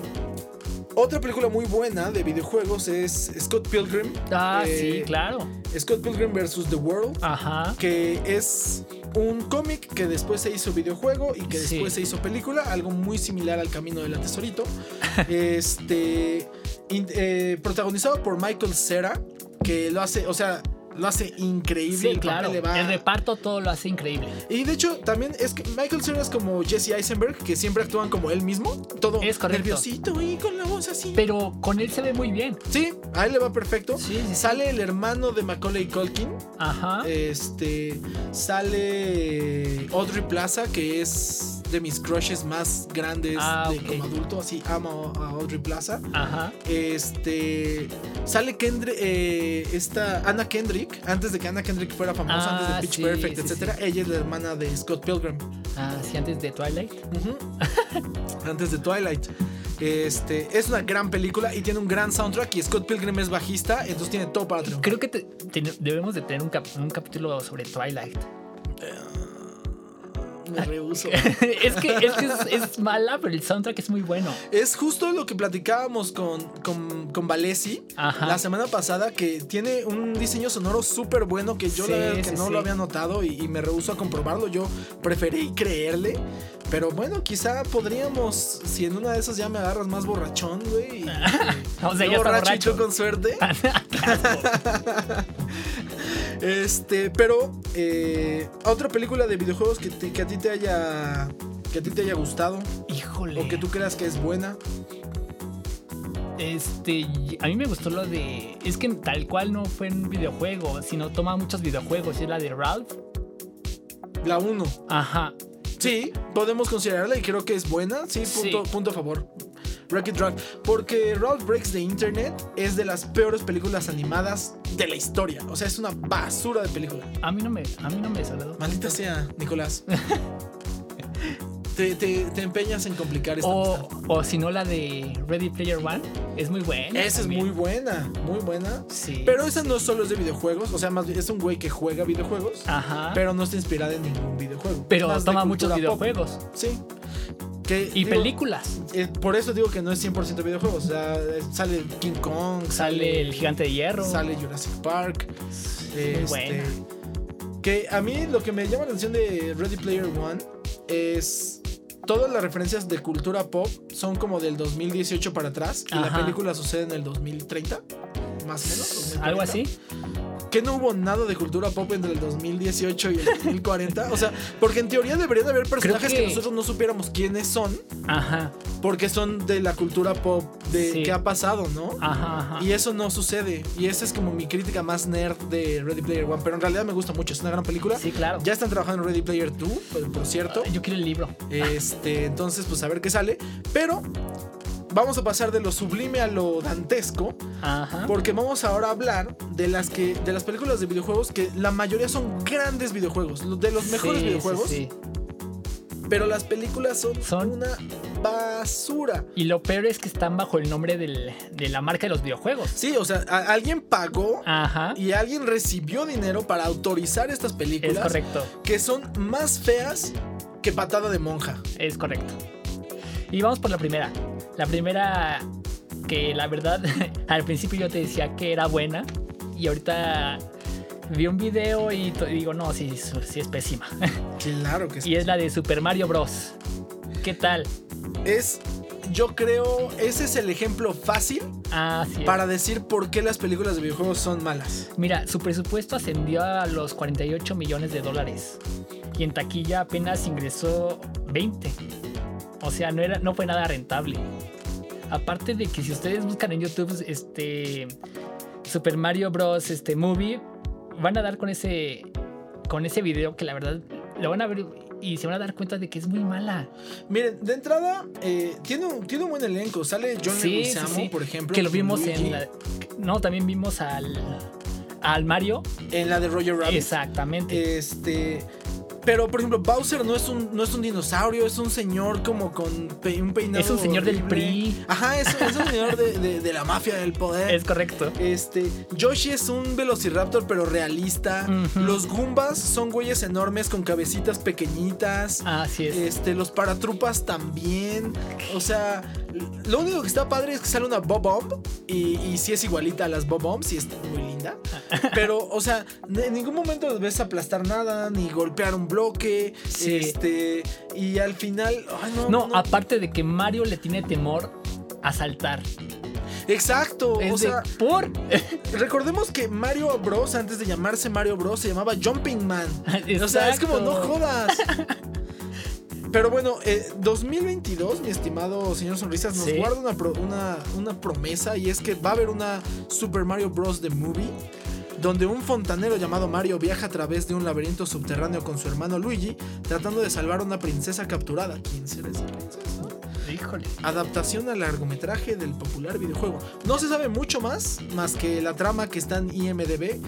Otra película muy buena de videojuegos es Scott Pilgrim. Ah, sí, eh, claro. Scott Pilgrim vs. The World. Ajá. Que es un cómic que después se hizo videojuego y que después se hizo película. Algo muy similar al Camino del Tesorito. este. Eh, protagonizado por Michael Cera. Que lo hace, o sea, lo hace increíble. Sí, claro. El reparto todo lo hace increíble. Y de hecho, también es que Michael Cera es como Jesse Eisenberg, que siempre actúan como él mismo. Todo es nerviosito y con la voz así. Pero con él se ve muy bien. Sí, a él le va perfecto. Sí, sale el hermano de Macaulay Culkin. Ajá. Este. Sale Audrey Plaza, que es de mis crushes más grandes ah, de, como adulto. Así amo a Audrey Plaza. Ajá. Este. Sale Kendrick. Eh, esta Anna Kendrick. Antes de que Anna Kendrick fuera famosa, antes de ah, Pitch Perfect, etcétera. Ella es la hermana de Scott Pilgrim. Ah, sí, antes de Twilight. antes de Twilight. Este, es una gran película y tiene un gran soundtrack y Scott Pilgrim es bajista, entonces tiene todo para triunfar. Creo que debemos de tener un, un capítulo sobre Twilight. Eh, me rehuso. es que, es, mala, pero el soundtrack es muy bueno. Es justo lo que platicábamos con, con, con Valesi la semana pasada, que tiene un diseño sonoro súper bueno que yo que no lo había notado y, me rehuso a comprobarlo. Yo preferí creerle. Pero bueno, quizá podríamos, si en una de esas ya me agarras más borrachón, güey. o sea, ya borracho, con suerte. este, pero eh, otra película de videojuegos que, que a ti te haya que a ti te haya gustado. Híjole. O que tú creas que es buena. Este, a mí me gustó lo de. Es que tal cual no fue un videojuego, sino toma muchos videojuegos. Es la de Ralph. La 1. Ajá. Sí, podemos considerarla y creo que es buena. Sí, punto, punto a favor. Wreck-It Ralph. Porque Ralph Breaks the Internet es de las peores películas animadas de la historia. O sea, es una basura de película. A mí no me, a mí no me Maldita sea, Nicolás. Te, empeñas en complicar esta o, o si no la de Ready Player One es muy buena esa es muy buena muy buena sí pero esa no solo es de videojuegos o sea más es un güey que juega videojuegos Ajá. pero no está inspirada en ningún videojuego pero toma muchos videojuegos sí y películas. Eh, por eso digo que no es 100% videojuegos. O sea, sale King Kong, sale, El Gigante de Hierro, sale Jurassic Park. Este, que a mí lo que me llama la atención de Ready Player One es todas las referencias de cultura pop son como del 2018 para atrás y la película sucede en el 2030, más o menos. Algo así que no hubo nada de cultura pop entre el 2018 y el 2040? O sea, porque en teoría debería de haber personajes que... nosotros no supiéramos quiénes son. Ajá. Porque son de la cultura pop de qué ha pasado, ¿no? Ajá, ajá. Y eso no sucede. Y esa es como mi crítica más nerd de Ready Player One. Pero en realidad me gusta mucho. Es una gran película. Sí, claro. Ya están trabajando en Ready Player 2, por cierto. Yo quiero el libro. Este, entonces, pues a ver qué sale. Pero vamos a pasar de lo sublime a lo dantesco. Ajá. Porque vamos ahora a hablar de las que. de las películas de videojuegos que la mayoría son grandes videojuegos. De los mejores videojuegos. Sí, sí. Pero las películas son, son una basura. Y lo peor es que están bajo el nombre de la marca de los videojuegos. Sí, o sea, alguien pagó y alguien recibió dinero para autorizar estas películas. Es correcto. Que son más feas que patada de monja. Es correcto. Y vamos por la primera. La primera que la verdad al principio yo te decía que era buena y ahorita vi un video y digo, no, sí, sí es pésima. Claro que sí. Y es la de Super Mario Bros. ¿Qué tal? Es, yo creo, ese es el ejemplo fácil ah, para decir por qué las películas de videojuegos son malas. Mira, su presupuesto ascendió a los 48 millones de dólares y en taquilla apenas ingresó 20. O sea, no, era, no fue nada rentable. Aparte de que si ustedes buscan en YouTube este Super Mario Bros. Este movie, van a dar con ese con ese video que la verdad lo van a ver y se van a dar cuenta de que es muy mala. Miren, de entrada, eh, tiene, un, tiene un buen elenco. Sale John sí, por ejemplo. Que lo vimos en la, No, también vimos al. Al Mario. En la de Roger Rabbit. Exactamente. Este. Pero, por ejemplo, Bowser no es un, no es un dinosaurio, es un señor como con un peinado. Es un señor del PRI. Ajá, es, un señor de, la mafia del poder. Es correcto. Este, Yoshi es un velociraptor, pero realista. Los Goombas son güeyes enormes con cabecitas pequeñitas. Así es. Este, los paratrupas también. O sea, lo único que está padre es que sale una Bob-Bomb. Y, y sí es igualita a las Bob-Bombs y está muy linda. Pero, o sea, en ningún momento ves aplastar nada, ni golpear un bloque. Este. Y al final. no, aparte de que Mario le tiene temor a saltar. Exacto. o sea, por. recordemos que Mario Bros. antes de llamarse Mario Bros. se llamaba Jumping Man. O sea, es como no jodas. Pero bueno, 2022, eh, mi estimado señor Sonrisas, nos guarda una, una, promesa y es que va a haber una Super Mario Bros. The Movie donde un fontanero llamado Mario viaja a través de un laberinto subterráneo con su hermano Luigi, tratando de salvar a una princesa capturada. ¿Quién será esa princesa? Híjole. Adaptación al largometraje del popular videojuego. No se sabe mucho más, más que la trama que está en IMDB.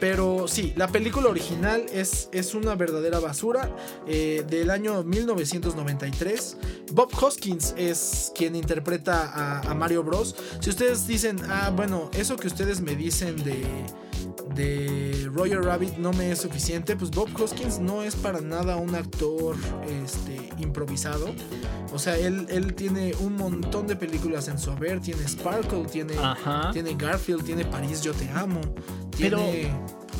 Pero sí, la película original es, es una verdadera basura eh, del año 1993. Bob Hoskins es quien interpreta a, a Mario Bros. Si ustedes dicen, ah, bueno, eso que ustedes me dicen de de Roger Rabbit no me es suficiente, pues Bob Hoskins no es para nada un actor este, improvisado. O sea, él, él tiene un montón de películas en su haber. Tiene Sparkle, tiene, tiene Garfield, tiene París, Yo Te Amo. Pero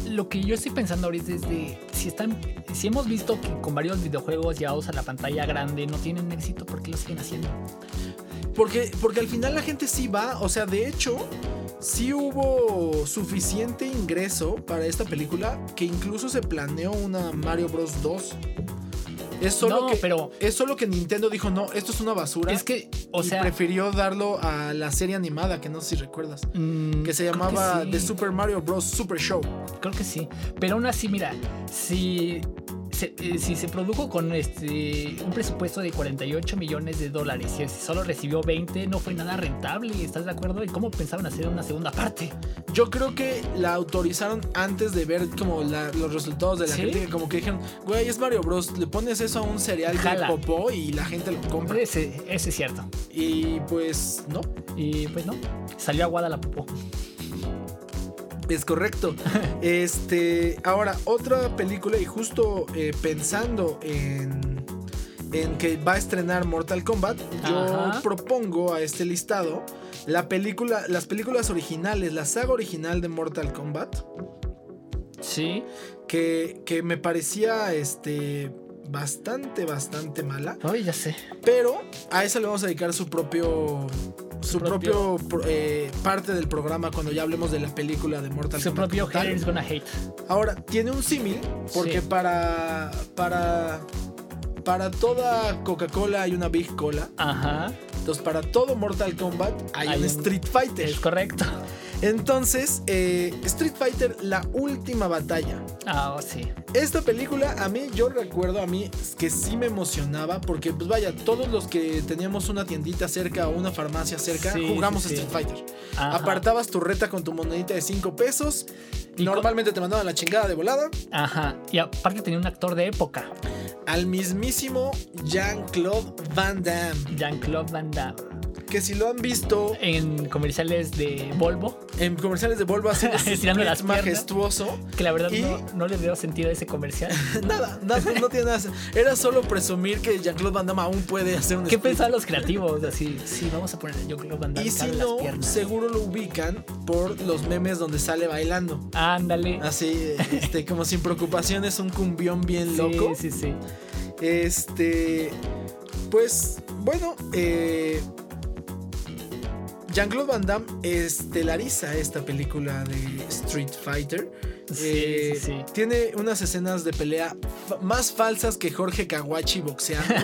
lo que yo estoy pensando ahorita es de si están, si hemos visto que con varios videojuegos llevados a la pantalla grande no tienen éxito, ¿por qué lo siguen haciendo? Porque, porque al final la gente sí va, o sea, de hecho, sí hubo suficiente ingreso para esta película que incluso se planeó una Mario Bros 2. Es solo, que, pero es solo que Nintendo dijo, no, esto es una basura. Es que, o sea. prefirió darlo a la serie animada, que no sé si recuerdas. Mm, que se llamaba The Super Mario Bros. Super Show. Creo que sí. Pero aún así, mira, si eh, si se produjo con este un presupuesto de 48 millones de dólares y solo recibió 20, no fue nada rentable. ¿Estás de acuerdo? ¿Y cómo pensaban hacer una segunda parte? Yo creo que la autorizaron antes de ver como los resultados de la crítica. Como que dijeron, güey, es Mario Bros. Le pones eso a un cereal de popó y la gente lo compra. Ese, ese es cierto. Y pues no. Y pues no. Salió aguada la popó. Es correcto. este, ahora, otra película, y justo eh, pensando en, en que va a estrenar Mortal Kombat, yo propongo a este listado la película, las películas originales, la saga original de Mortal Kombat. Sí. Que, que me parecía este bastante, bastante mala. Ay, ya sé. Pero a esa le vamos a dedicar su propio su, propio, eh, parte del programa cuando ya hablemos de la película de Mortal Kombat. Su propio haters gonna hate. Ahora, tiene un símil porque para para para toda Coca-Cola hay una Big Cola. Ajá. Entonces, para todo Mortal Kombat hay, un, Street Fighter. Es correcto. Entonces, eh, Street Fighter, la última batalla. Ah, oh, sí. Esta película, a mí, yo recuerdo a mí que sí me emocionaba, porque, pues vaya, todos los que teníamos una tiendita cerca o una farmacia cerca, jugamos Street Fighter. Apartabas tu reta con tu monedita de 5 pesos. Y Normalmente te mandaban la chingada de volada. Ajá. Y aparte tenía un actor de época. al mismísimo Jean-Claude Van Damme. Jean-Claude Van Damme que si lo han visto en comerciales de Volvo, en comerciales de Volvo así estirando las majestuoso, que la verdad no, le dio sentido a ese comercial. nada, nada, no tiene nada. Era solo presumir que Jean-Claude Van Damme aún puede hacer un ¿Qué pensaban los creativos? Así, sí, vamos a poner a Jean-Claude Van Damme. Y si no, seguro lo ubican por los memes donde sale bailando. Ándale. Así, este, como sin preocupaciones, un cumbión bien loco. Sí, sí, sí. Este, pues, bueno, eh, Jean-Claude Van Damme estelariza esta película de Street Fighter. Eh, tiene unas escenas de pelea más falsas que Jorge Kawachi boxeando.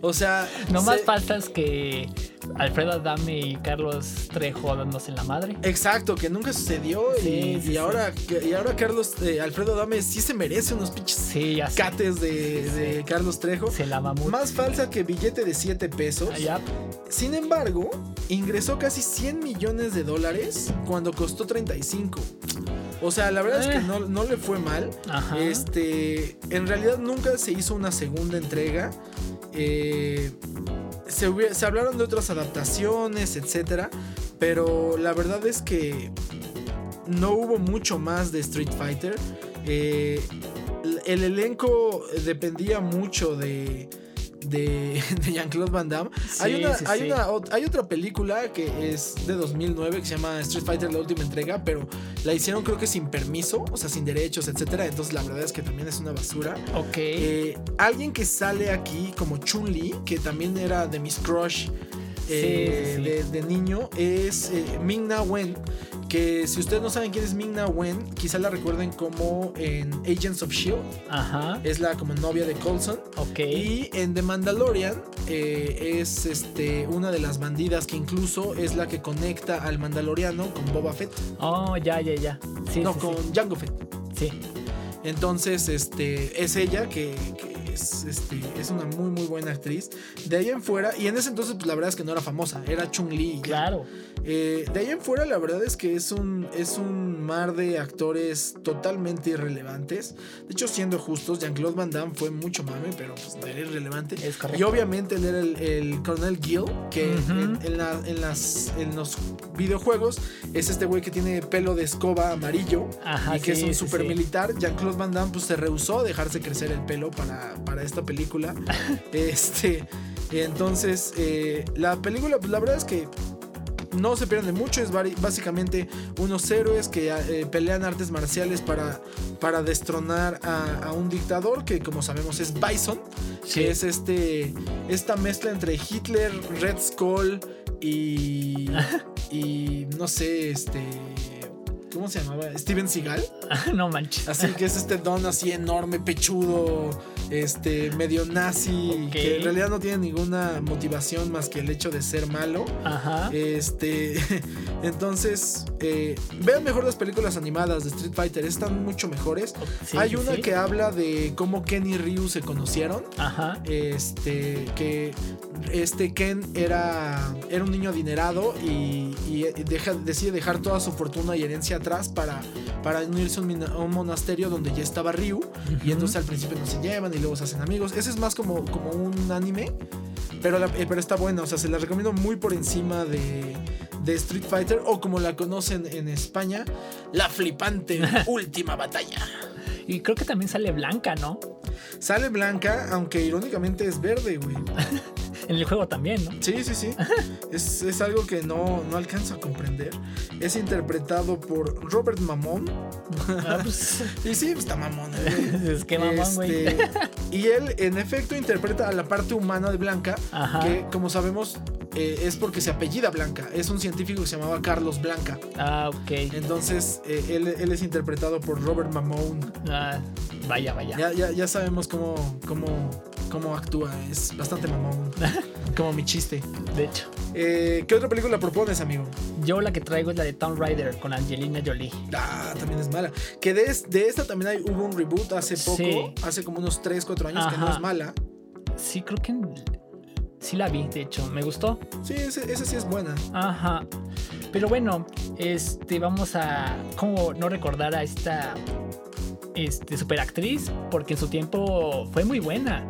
o sea. No más falsas que Alfredo Adame y Carlos Trejo dándose en la madre. Exacto, que nunca sucedió. y, ahora, y ahora Carlos, eh, Alfredo Adame sí se merece unos pinches cates de, Carlos Trejo. Se la mucho. Más falsa que billete de 7 pesos. Ah, Sin embargo, ingresó casi 100 millones de dólares cuando costó 35. O sea, la verdad es que eh. no, le fue mal. Este, en realidad nunca se hizo una segunda entrega. Eh, se, se, hablaron de otras adaptaciones, etcétera. Pero la verdad es que no hubo mucho más de Street Fighter. Eh, el elenco dependía mucho de de, Jean-Claude Van Damme. hay, una, hay, hay otra película que es de 2009 que se llama Street Fighter La Última Entrega, pero la hicieron creo que sin permiso, o sea, sin derechos, etcétera. Entonces la verdad es que también es una basura. Ok. Eh, alguien que sale aquí como Chun-Li, que también era de Miss Crush. Eh, de, niño es eh, Ming Na Wen que si ustedes no saben quién es Ming Na Wen quizá la recuerden como en Agents of Shield Ajá. es la como novia de Coulson. Ok. Y en The Mandalorian eh, es este una de las bandidas que incluso es la que conecta al Mandaloriano con Boba Fett. Oh ya ya ya. Sí, no con Jango Fett. Sí. Entonces este es ella que es, este, es una muy, muy buena actriz. De ahí en fuera, y en ese entonces, pues la verdad es que no era famosa, era Chung-Li. Claro. Eh, de ahí en fuera, la verdad es que es un, es un mar de actores totalmente irrelevantes. De hecho, siendo justos, Jean-Claude Van Damme fue mucho mame, pero pues era irrelevante. y obviamente él era el, el Coronel Gill, que en, las, en los videojuegos es este güey que tiene pelo de escoba amarillo y que es un super militar. Jean-Claude Van Damme pues, se rehusó a dejarse crecer el pelo para, para esta película. este, entonces, eh, la película, pues la verdad es que no se pierde mucho, es básicamente unos héroes que eh, pelean artes marciales para, para destronar a, un dictador que como sabemos es Bison, que es este, esta mezcla entre Hitler, Red Skull y, y no sé, este... ¿Cómo se llamaba? Steven Seagal. no manches. Así que es este don así enorme, pechudo, este, medio nazi, que en realidad no tiene ninguna motivación más que el hecho de ser malo. Ajá. Este, entonces, eh, vean mejor las películas animadas de Street Fighter, están mucho mejores. Hay una que habla de cómo Ken y Ryu se conocieron. Ajá. Este, que este Ken era, era un niño adinerado y, decide dejar toda su fortuna y herencia atrás para, para unirse a un, monasterio donde ya estaba Ryu. Y entonces al principio no se llevan y luego se hacen amigos. Ese es más como, como un anime, pero, eh, pero está bueno. O sea, se la recomiendo muy por encima de, de Street Fighter o como la conocen en España, la flipante última batalla. Y creo que también sale Blanca, ¿no? Sale Blanca, aunque irónicamente es verde, güey. en el juego también, ¿no? Sí, sí, sí. es, algo que no, no alcanzo a comprender. Es interpretado por Robert Mamón. Ah, pues. y sí, pues está mamón, es que mamón, güey. Y él, en efecto, interpreta a la parte humana de Blanca, que como sabemos eh, es porque se apellida Blanca. Es un científico que se llamaba Carlos Blanca. Ah, ok. Entonces, eh, él, él, es interpretado por Robert Mamone. Ah, vaya, vaya. Ya, ya, ya sabemos cómo, cómo, cómo actúa. Es bastante mamón. como mi chiste. De hecho. Eh, ¿Qué otra película propones, amigo? Yo la que traigo es la de Tomb Raider con Angelina Jolie. Ah, también es mala. Que de, de esta también hay, hubo un reboot hace poco, hace como unos 3, 4 años, que no es mala. Sí, creo que Sí la vi, de hecho, me gustó. Sí, esa sí es buena. Ajá. Pero bueno, este, vamos a. ¿Cómo no recordar a esta este, superactriz, porque en su tiempo fue muy buena.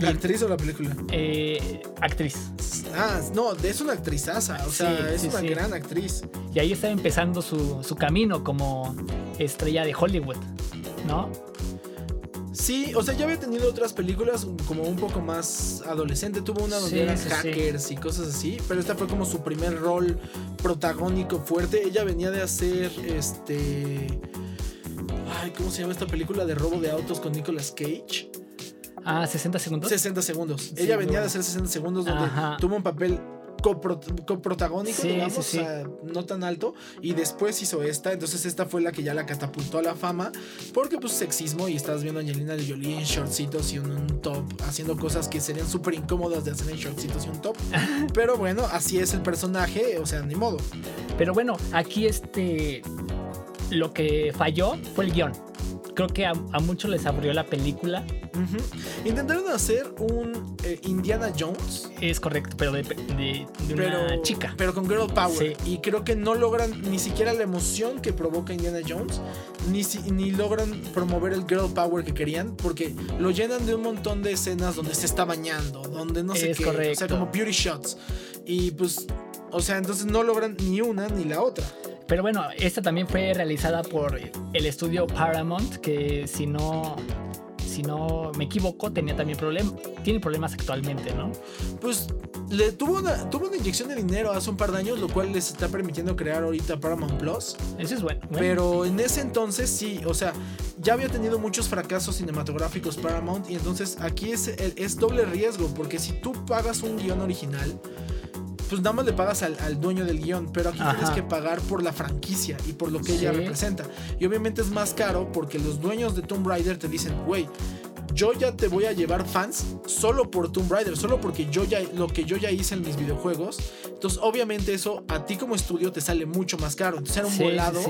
¿La actriz o la película? Eh, actriz. Ah, no, es una actrizaza, o sea, es una gran actriz. Y ahí está empezando su, su camino como estrella de Hollywood, ¿no? Sí, o sea, ya había tenido otras películas como un poco más adolescente. Tuvo una donde eran hackers y cosas así, pero esta fue como su primer rol protagónico fuerte. Ella venía de hacer este. Ay, ¿cómo se llama esta película de robo de autos con Nicolas Cage? Ah, 60 segundos. 60 segundos. Ella venía de hacer 60 segundos donde tuvo un papel coprotagónico, digamos, o sea, no tan alto. Y después hizo esta. Entonces, esta fue la que ya la catapultó a la fama. Porque, pues, sexismo. Y estás viendo a Angelina Jolie en shortcitos y un, top. Haciendo cosas que serían súper incómodas de hacer en shortcitos y un top. Pero bueno, así es el personaje. O sea, ni modo. Pero bueno, aquí este. Lo que falló fue el guion creo que a, muchos les abrió la película. Intentaron hacer un eh, Indiana Jones. Es correcto, pero de, de, una chica. Pero con Girl Power. Y creo que no logran ni siquiera la emoción que provoca Indiana Jones, ni, ni logran promover el Girl Power que querían, porque lo llenan de un montón de escenas donde se está bañando, donde no sé qué. Correcto. O sea, como beauty shots. Y pues, o sea, entonces no logran ni una ni la otra. Pero bueno, esta también fue realizada por el estudio Paramount, que si no, si no me equivoco, tenía también problemas, tiene problemas actualmente, ¿no? Pues le tuvo una, tuvo una inyección de dinero hace un par de años, lo cual les está permitiendo crear ahorita Paramount Plus. Eso es bueno. Pero en ese entonces sí, o sea, ya había tenido muchos fracasos cinematográficos Paramount y entonces aquí es, es doble riesgo, porque si tú pagas un guion original, pues nada más le pagas al, dueño del guion, pero aquí tienes que pagar por la franquicia y por lo que ella representa. Y obviamente es más caro porque los dueños de Tomb Raider te dicen, güey, yo ya te voy a llevar fans solo por Tomb Raider, solo porque yo ya lo que yo ya hice en mis videojuegos. Entonces, obviamente eso a ti como estudio te sale mucho más caro. Entonces era un volado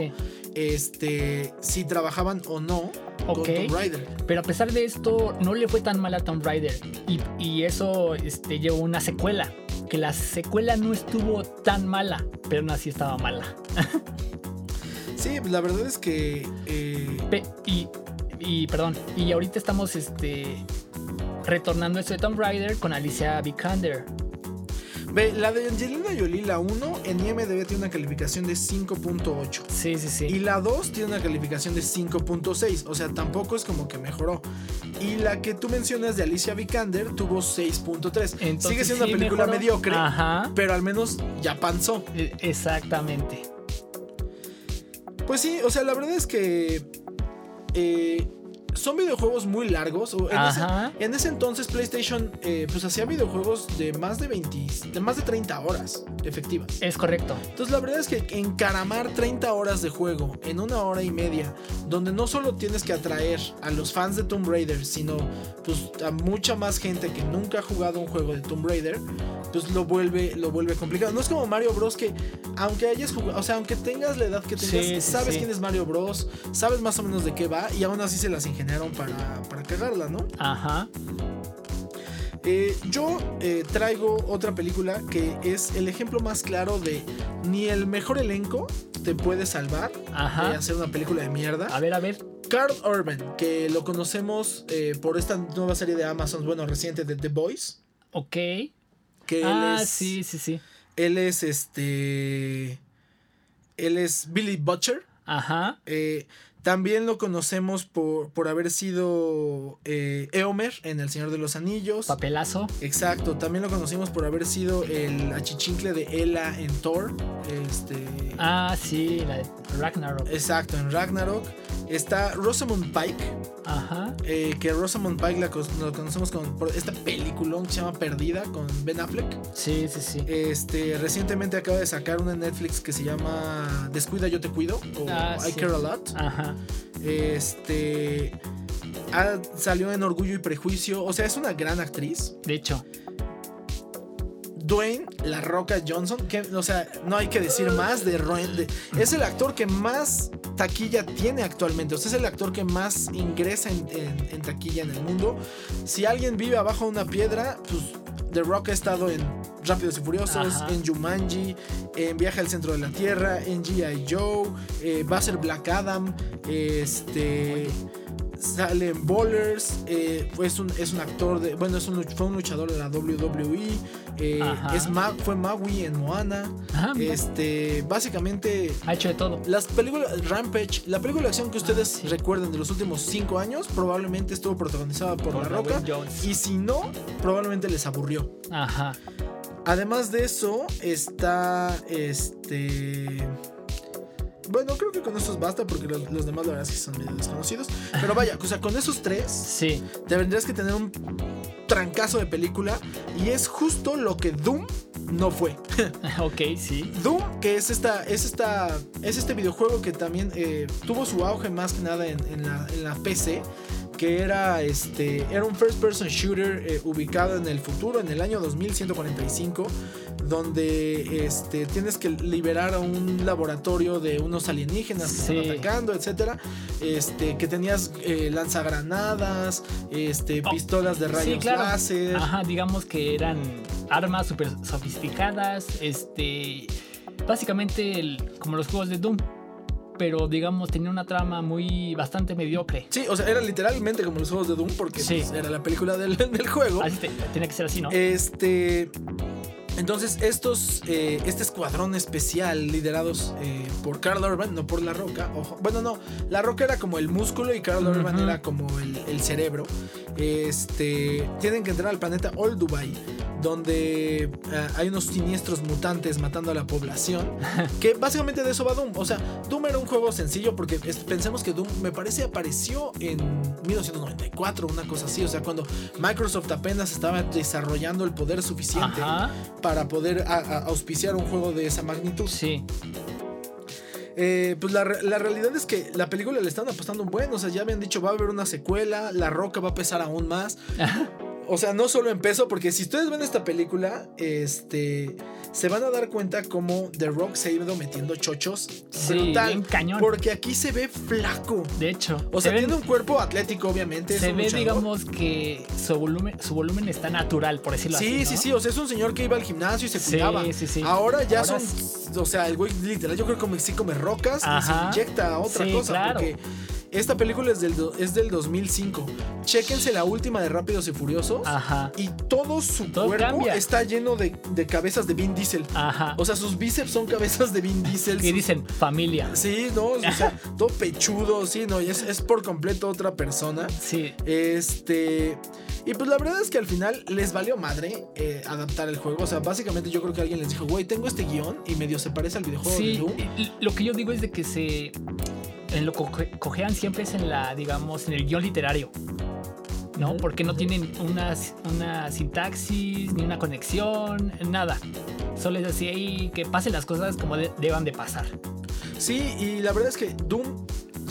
este si trabajaban o no con Tomb Raider. Pero a pesar de esto no le fue tan mal a Tomb Raider y, y eso este llevó una secuela que la secuela no estuvo tan mala, pero no así estaba mala. sí, la verdad es que. Eh, y, y, perdón, y ahorita estamos este, retornando esto de Tomb Raider con Alicia Vikander. Ve, la de Angelina Jolie, la 1, en IMDB tiene una calificación de 5.8. Sí, sí, sí. Y la 2 tiene una calificación de 5.6. O sea, tampoco es como que mejoró. Y la que tú mencionas de Alicia Vikander tuvo 6.3. Sigue siendo una película mediocre, pero al menos ya panzó. E, exactamente. Pues sí, o sea, la verdad es que eh, son videojuegos muy largos. En, ese, entonces PlayStation eh, pues hacía videojuegos de más de 20, de más de 30 horas efectivas. Es correcto. Entonces la verdad es que encaramar 30 horas de juego en una hora y media, donde no solo tienes que atraer a los fans de Tomb Raider, sino pues a mucha más gente que nunca ha jugado un juego de Tomb Raider, pues lo vuelve, lo vuelve complicado. No es como Mario Bros que aunque hayas jugado, o sea, aunque tengas la edad que tengas, sabes quién es Mario Bros, sabes más o menos de qué va y aún así se las ingenias para, para cagarla, ¿no? Ajá. Eh, yo eh, traigo otra película que es el ejemplo más claro de ni el mejor elenco te puede salvar Ajá. de hacer una película de mierda. A ver, a ver. Carl Urban, que lo conocemos eh, por esta nueva serie de Amazon, bueno, reciente de The Boys. Ok. Que ah, sí, sí, sí. Él es este. Él es Billy Butcher. Ajá. Eh, también lo conocemos por, por haber sido eh, Eomer en El Señor de los Anillos. Papelazo. Exacto. También lo conocimos por haber sido el achichincle de Ela en Thor. Este. Ah, sí, la de Ragnarok. Exacto, en Ragnarok. Está Rosamund Pike. Ajá. Eh, que Rosamund Pike la, conocemos con esta película que se llama Perdida con Ben Affleck. Sí, sí, sí. Este, recientemente acaba de sacar una en Netflix que se llama Descuida, yo te cuido. O ah, I Care a Lot. Ajá. Este. salió en Orgullo y Prejuicio. O sea, es una gran actriz. De hecho. Dwayne La Roca Johnson, que, o sea, no hay que decir más de, de, Es el actor que más taquilla tiene actualmente. O sea, es el actor que más ingresa en, taquilla en el mundo. Si alguien vive abajo de una piedra, pues The Rock ha estado en Rápidos y Furiosos, en Jumanji, en Viaje al Centro de la Tierra, en G.I. Joe, eh, va a ser Black Adam, este sale en Bowlers, eh, es, un, es un actor de, bueno, es un, fue un luchador de la WWE, eh, es fue Maui en Moana, este, básicamente ha hecho de todo. Las películas Rampage, la película de acción que ustedes ah, recuerden de los últimos cinco años, probablemente estuvo protagonizada por, La Roca, y si no, probablemente les aburrió. Ajá. Además de eso, está este bueno, creo que con estos basta porque los, demás la verdad que son medio desconocidos. Pero vaya, o sea, con esos tres, sí. tendrías que tener un trancazo de película. Y es justo lo que Doom no fue. ok, sí. Doom, que es esta, es esta, es este videojuego que también eh, tuvo su auge más que nada en, la, en la PC que era este era un first person shooter eh, ubicado en el futuro en el año 2145 donde este tienes que liberar a un laboratorio de unos alienígenas que están atacando etcétera. Este que tenías eh, lanzagranadas este oh, pistolas de rayos láser. Ajá digamos que eran armas súper sofisticadas este básicamente como los juegos de Doom pero digamos tenía una trama muy bastante mediocre. Sí, o sea, era literalmente como los juegos de Doom porque pues, era la película del, del juego. Así tiene que ser así, ¿no? Este entonces, estos, eh, este escuadrón especial liderados eh, por Carl Urban, no por La Roca, ojo, bueno, no, La Roca era como el músculo y Carl Urban era como el, cerebro, este, tienen que entrar al planeta Old Dubai, donde eh, hay unos siniestros mutantes matando a la población, que básicamente de eso va Doom, o sea, Doom era un juego sencillo porque pensemos que Doom me parece apareció en 1994, una cosa así, o sea, cuando Microsoft apenas estaba desarrollando el poder suficiente para poder auspiciar un juego de esa magnitud. Sí. Eh, pues la, realidad es que la película le están apostando un buen. O sea, ya habían dicho va a haber una secuela, la roca va a pesar aún más. o sea, no solo en peso, porque si ustedes ven esta película, este se van a dar cuenta cómo The Rock se ha ido metiendo chochos sí, brutal. cañón. Porque aquí se ve flaco. De hecho. O sea, tiene un cuerpo atlético, obviamente. Se ve, digamos, que su volumen, su volumen está natural, por decirlo así. Sí, sí, sí. O sea, es un señor que iba al gimnasio y se cuidaba. Sí, sí, sí. Ahora ya son. O sea, el güey literal, yo creo que sí come rocas y se inyecta otra cosa. Claro. Porque esta película es del, es del 2005. Chéquense la última de Rápidos y Furiosos. Ajá. Y todo su cuerpo está lleno de, cabezas de Vin Diesel. Ajá. O sea, sus bíceps son cabezas de Vin Diesel. Y dicen familia. Sí, no, o sea, todo pechudo, sí, no, y es, es por completo otra persona. Sí. Este. Y pues la verdad es que al final les valió madre eh, adaptar el juego. O sea, básicamente yo creo que alguien les dijo, güey, tengo este guion y medio se parece al videojuego de Doom. Lo que yo digo es de que se en lo que cojean siempre es en la, digamos, en el guion literario. ¿No? Porque no tienen una, una sintaxis, ni una conexión, nada. Solo es así ahí que pasen las cosas como deban de pasar. Sí, y la verdad es que Doom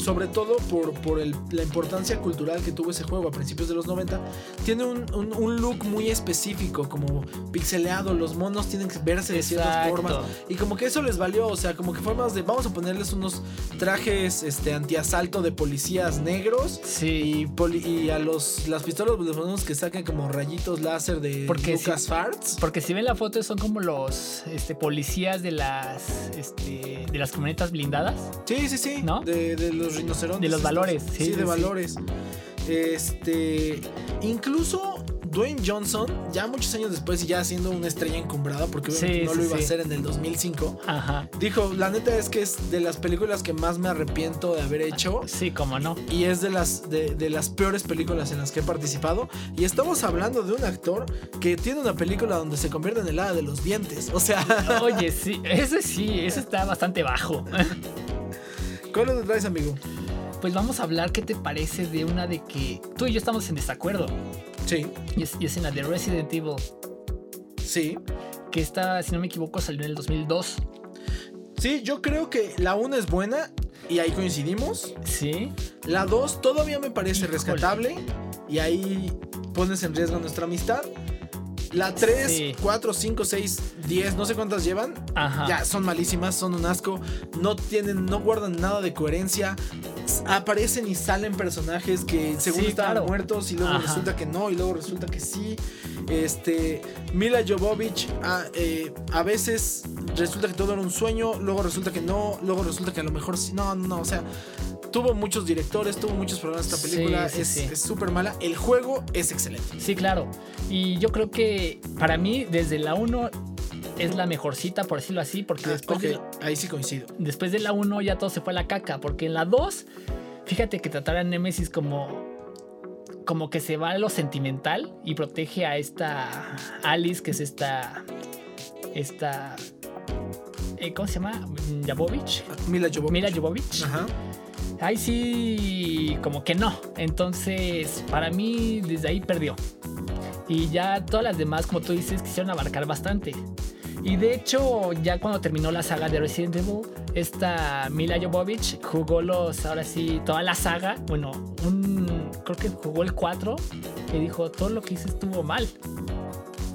sobre todo por, por la importancia cultural que tuvo ese juego a principios de los 90, tiene un, un, look muy específico, como pixeleado, los monos tienen que verse de ciertas formas, y como que eso les valió, o sea, como que fue más de, vamos a ponerles unos trajes este, antiasalto de policías negros, sí. y, y a los, las pistolas pues, les ponemos que saquen como rayitos láser de porque Lucas Farts. Porque si ven la foto son como los este, policías de las, este, de las camionetas blindadas. Sí, sí, sí, ¿no? De, de los rinocerontes. De los valores, sí. de valores. Este. Incluso Dwayne Johnson, ya muchos años después y ya siendo una estrella encumbrada, porque no lo iba a hacer en el 2005, dijo: La neta es que es de las películas que más me arrepiento de haber hecho. Sí, como no. Y es de las, de, las peores películas en las que he participado. Y estamos hablando de un actor que tiene una película donde se convierte en el hada de los dientes. O sea. Oye, sí, ese sí, ese está bastante bajo. ¿Cuál te traes, amigo? Pues vamos a hablar, ¿qué te parece de una de que tú y yo estamos en desacuerdo? Sí. Y es, en la de Resident Evil. Sí. Que esta, si no me equivoco, salió en el 2002. Sí, yo creo que la 1 es buena y ahí coincidimos. Sí. La 2 todavía me parece rescatable y ahí pones en riesgo nuestra amistad. La 3, 4, 5, 6, 10, no sé cuántas llevan. Ya son malísimas, son un asco. No tienen, no guardan nada de coherencia. aparecen y salen personajes que según estaban muertos y luego resulta que no y luego resulta que sí. Este, Mila Jovovich a, ah, eh, a veces resulta que todo era un sueño, luego resulta que no, luego resulta que a lo mejor sí, no, no, o sea, tuvo muchos directores, tuvo muchos problemas esta película, es súper mala. El juego es excelente. Sí, claro. Y yo creo que para mí, desde la 1 es la mejorcita, por decirlo así, porque ah, después. ahí sí coincido. Después de la 1 ya todo se fue a la caca, porque en la 2, fíjate que tratar a Nemesis como. Como que se va a lo sentimental y protege a esta Alice, que es esta. Esta. Eh, ¿Cómo se llama? Jovovich. Mila Jovovich. Mila Jovovich. Ajá. Ahí sí, como que no. Entonces, para mí, desde ahí perdió. Y ya todas las demás, como tú dices, quisieron abarcar bastante. Y de hecho, ya cuando terminó la saga de Resident Evil, esta Mila Jovovich jugó los, ahora sí, toda la saga. Bueno, un, creo que jugó el 4 y dijo, todo lo que hice estuvo mal.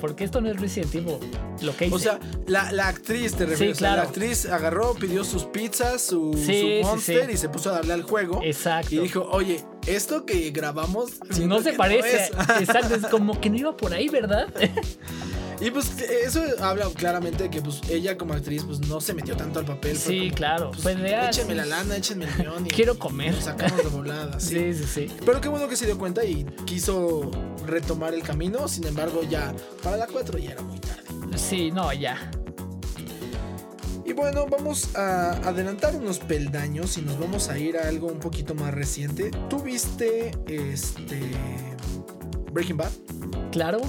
Porque esto no es Resident Evil, lo que hice. O sea, la, actriz, te refieres. Sí, claro. la actriz agarró, pidió sus pizzas, su, monster y se puso a darle al juego. Exacto. Y dijo, oye, esto que grabamos. No se parece. Exacto, es como que no iba por ahí, ¿verdad? Y pues eso habla claramente de que pues ella como actriz pues no se metió tanto al papel. Sí, claro. Pues, pues échenme la lana, échenme el millón. Quiero comer. Sacamos de volada. Sí. sí, sí, Pero qué bueno que se dio cuenta y quiso retomar el camino. Sin embargo, ya para la 4 ya era muy tarde. Sí, no, ya. Y bueno, vamos a adelantar unos peldaños y nos vamos a ir a algo un poquito más reciente. ¿Tú viste este Breaking Bad? Claro.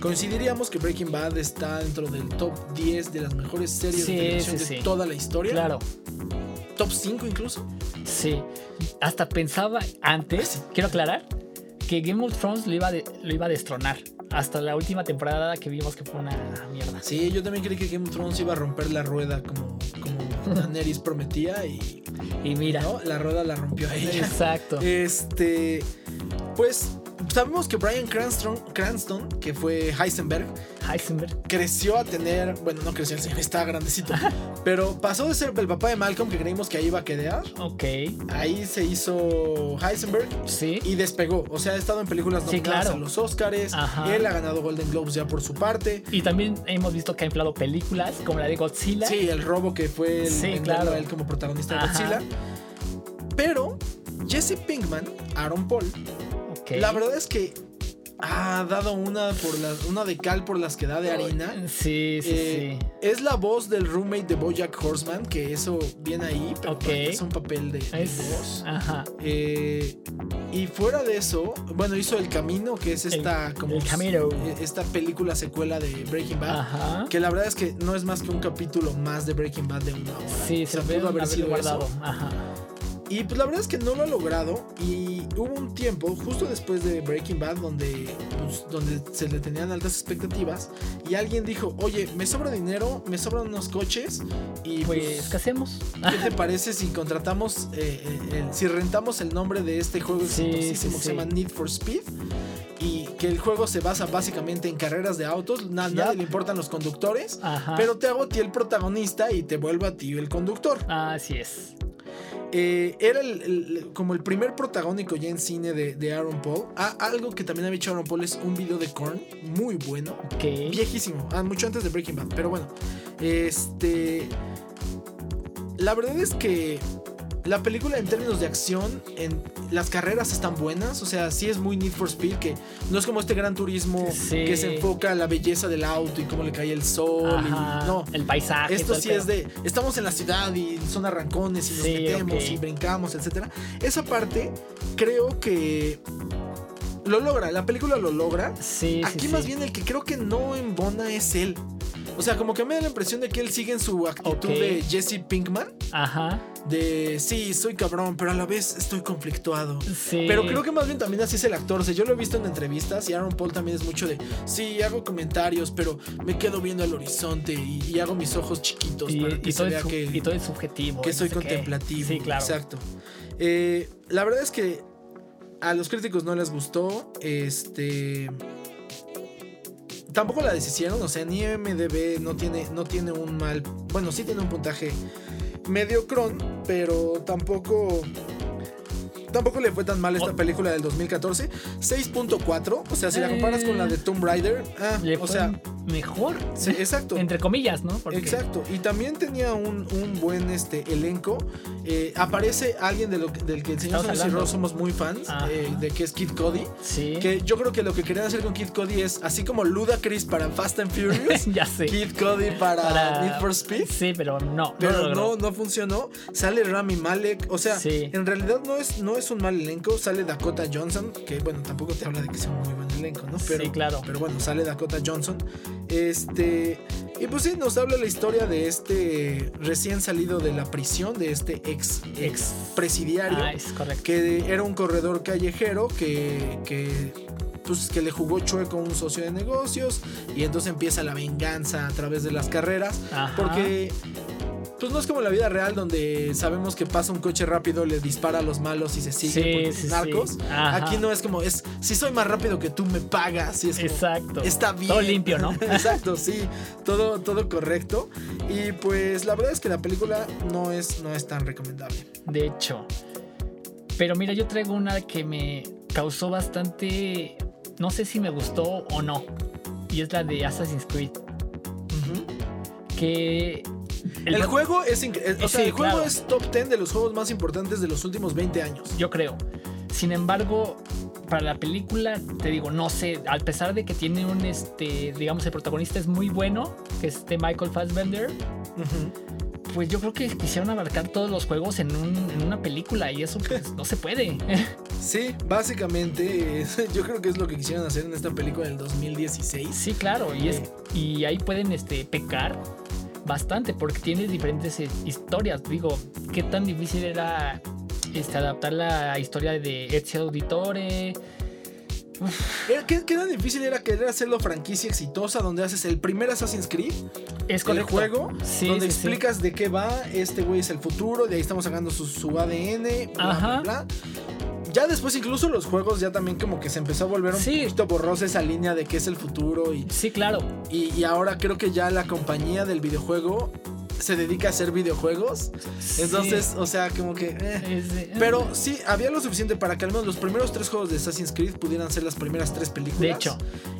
Coincidiríamos que Breaking Bad está dentro del top 10 de las mejores series de televisión de toda la historia. Claro. Top 5 incluso. Sí. Hasta pensaba antes, ah, quiero aclarar, que Game of Thrones lo iba, lo iba a destronar. Hasta la última temporada que vimos que fue una mierda. Sí, yo también creí que Game of Thrones iba a romper la rueda como, como Daenerys prometía y... Y mira. La rueda la rompió ella. Exacto. Este... Pues sabemos que Brian Cranston, Cranston, que fue Heisenberg, Heisenberg, creció a tener, bueno, no creció, el señor estaba grandecito, pero pasó de ser el papá de Malcolm, que creímos que ahí iba a quedar. Ok. Ahí se hizo Heisenberg. Sí. Y despegó. O sea, ha estado en películas nominadas sí, claro. los Oscars. Él ha ganado Golden Globes ya por su parte. Y también hemos visto que ha inflado películas, como la de Godzilla. Sí, el robo que fue el, sí, claro. él como protagonista de Godzilla. Pero Jesse Pinkman, Aaron Paul, la verdad es que ha dado una por una de cal por las que da de harina. Sí, sí, eh, sí. Es la voz del roommate de Bojack Horseman, que eso viene ahí, pero es un papel de, voz. Ajá. Eh, y fuera de eso, bueno, hizo El Camino, que es esta como e, esta película secuela de Breaking Bad, Ajá. que la verdad es que no es más que un capítulo más de Breaking Bad de una hora. Sí, se pudo haber sido guardado. Ajá. Y pues la verdad es que no lo ha logrado. Y hubo un tiempo, justo después de Breaking Bad, donde, pues, donde se le tenían altas expectativas. Y alguien dijo, oye, me sobra dinero, me sobran unos coches. Y pues, pues ¿qué hacemos? ¿Qué te parece si contratamos, eh, eh, si rentamos el nombre de este juego exitosísimo que se llama Need for Speed? y que el juego se basa básicamente en carreras de autos, nada le importan los conductores, pero te hago a ti el protagonista y te vuelvo a ti el conductor. Así es. Eh, era como el primer protagónico ya en cine de, Aaron Paul. Ah, algo que también había hecho Aaron Paul es un video de Korn muy bueno. Viejísimo. Ah, mucho antes de Breaking Bad. Pero bueno. Este. La verdad es que la película en términos de acción, en, las carreras están buenas, o sea, sí es muy Need for Speed, que no es como este gran turismo que se enfoca en la belleza del auto y cómo le cae el sol. y, no, el paisaje. Esto sí es de, estamos en la ciudad y son arrancones y nos metemos y brincamos, etc. Esa parte creo que lo logra, la película lo logra. Sí, Aquí más bien el que creo que no embona es él. O sea, como que me da la impresión de que él sigue en su actitud de Jesse Pinkman. Ajá. De sí, soy cabrón, pero a la vez estoy conflictuado. Sí. Pero creo que más bien también así es el actor. O sea, yo lo he visto en entrevistas y Aaron Paul también es mucho de sí, hago comentarios, pero me quedo viendo al horizonte y, hago mis ojos chiquitos y, para que se vea que. Y todo es subjetivo. Que soy contemplativo. Sí, claro. Exacto. Eh, la verdad es que a los críticos no les gustó. Este tampoco la deshicieron, o sea, ni MDB no tiene, no tiene un mal, bueno, sí tiene un puntaje medio cron, pero tampoco tampoco le fue tan mal esta oh. película del 2014. 6.4, o sea, si la comparas con la de Tomb Raider, ah, o sea, mejor. Sí, exacto. Entre comillas, ¿no? Exacto. Y también tenía un, buen este, elenco. Eh, aparece alguien de lo, del que el señor y Ross somos muy fans, eh, de que es Kid Cody. Sí. Que yo creo que lo que querían hacer con Kid Cody es así como Ludacris para Fast and Furious. ya sé. Kid Cody para, Need for Speed. Sí, pero no. Pero no, no, funcionó. Sale Rami Malek. O sea, en realidad no es, no es un mal elenco. Sale Dakota Johnson, que bueno, tampoco te habla de que sea un muy buen elenco, ¿no? Pero, sí, claro. Pero bueno, sale Dakota Johnson. Este. Y pues sí, nos habla la historia de este recién salido de la prisión, de este ex, ex presidiario. Ah, es correcto. Que era un corredor callejero que, que pues que le jugó chueco a un socio de negocios y entonces empieza la venganza a través de las carreras porque pues no es como la vida real donde sabemos que pasa un coche rápido, le dispara a los malos y se sigue sí, narcos. Aquí no es como, es si soy más rápido que tú, me pagas. Y es Exacto. Está bien. Todo limpio, ¿no? Exacto, sí. Todo, todo correcto. Y pues la verdad es que la película no es, no es tan recomendable. De hecho. Pero mira, yo traigo una que me causó bastante. No sé si me gustó o no. Y es la de Assassin's Creed. Que el, juego es o sea, el juego es top 10 de los juegos más importantes de los últimos 20 años. Yo creo. Sin embargo, para la película, te digo, no sé, a pesar de que tiene un, este, digamos, el protagonista es muy bueno, que es este Michael Fassbender, pues yo creo que quisieron abarcar todos los juegos en, una película y eso pues, no se puede. Sí, básicamente yo creo que es lo que quisieron hacer en esta película del 2016. Sí, claro, y, es, eh. y ahí pueden este, pecar bastante porque tienes diferentes eh, historias. Digo, ¿qué tan difícil era este, adaptar la historia de Ezio Auditore? ¿Qué, tan difícil era querer hacerlo franquicia exitosa donde haces el primer Assassin's Creed? Es con el juego, donde explicas de qué va, este güey es el futuro, de ahí estamos sacando su, ADN, bla, bla, bla ya después incluso los juegos ya también como que se empezó a volver un poquito borrosa esa línea de qué es el futuro y sí claro. y, ahora creo que ya la compañía del videojuego se dedica a hacer videojuegos. Entonces, o sea, como que... Eh. Pero sí, había lo suficiente para que al menos los primeros tres juegos de Assassin's Creed pudieran ser las primeras tres películas. De hecho.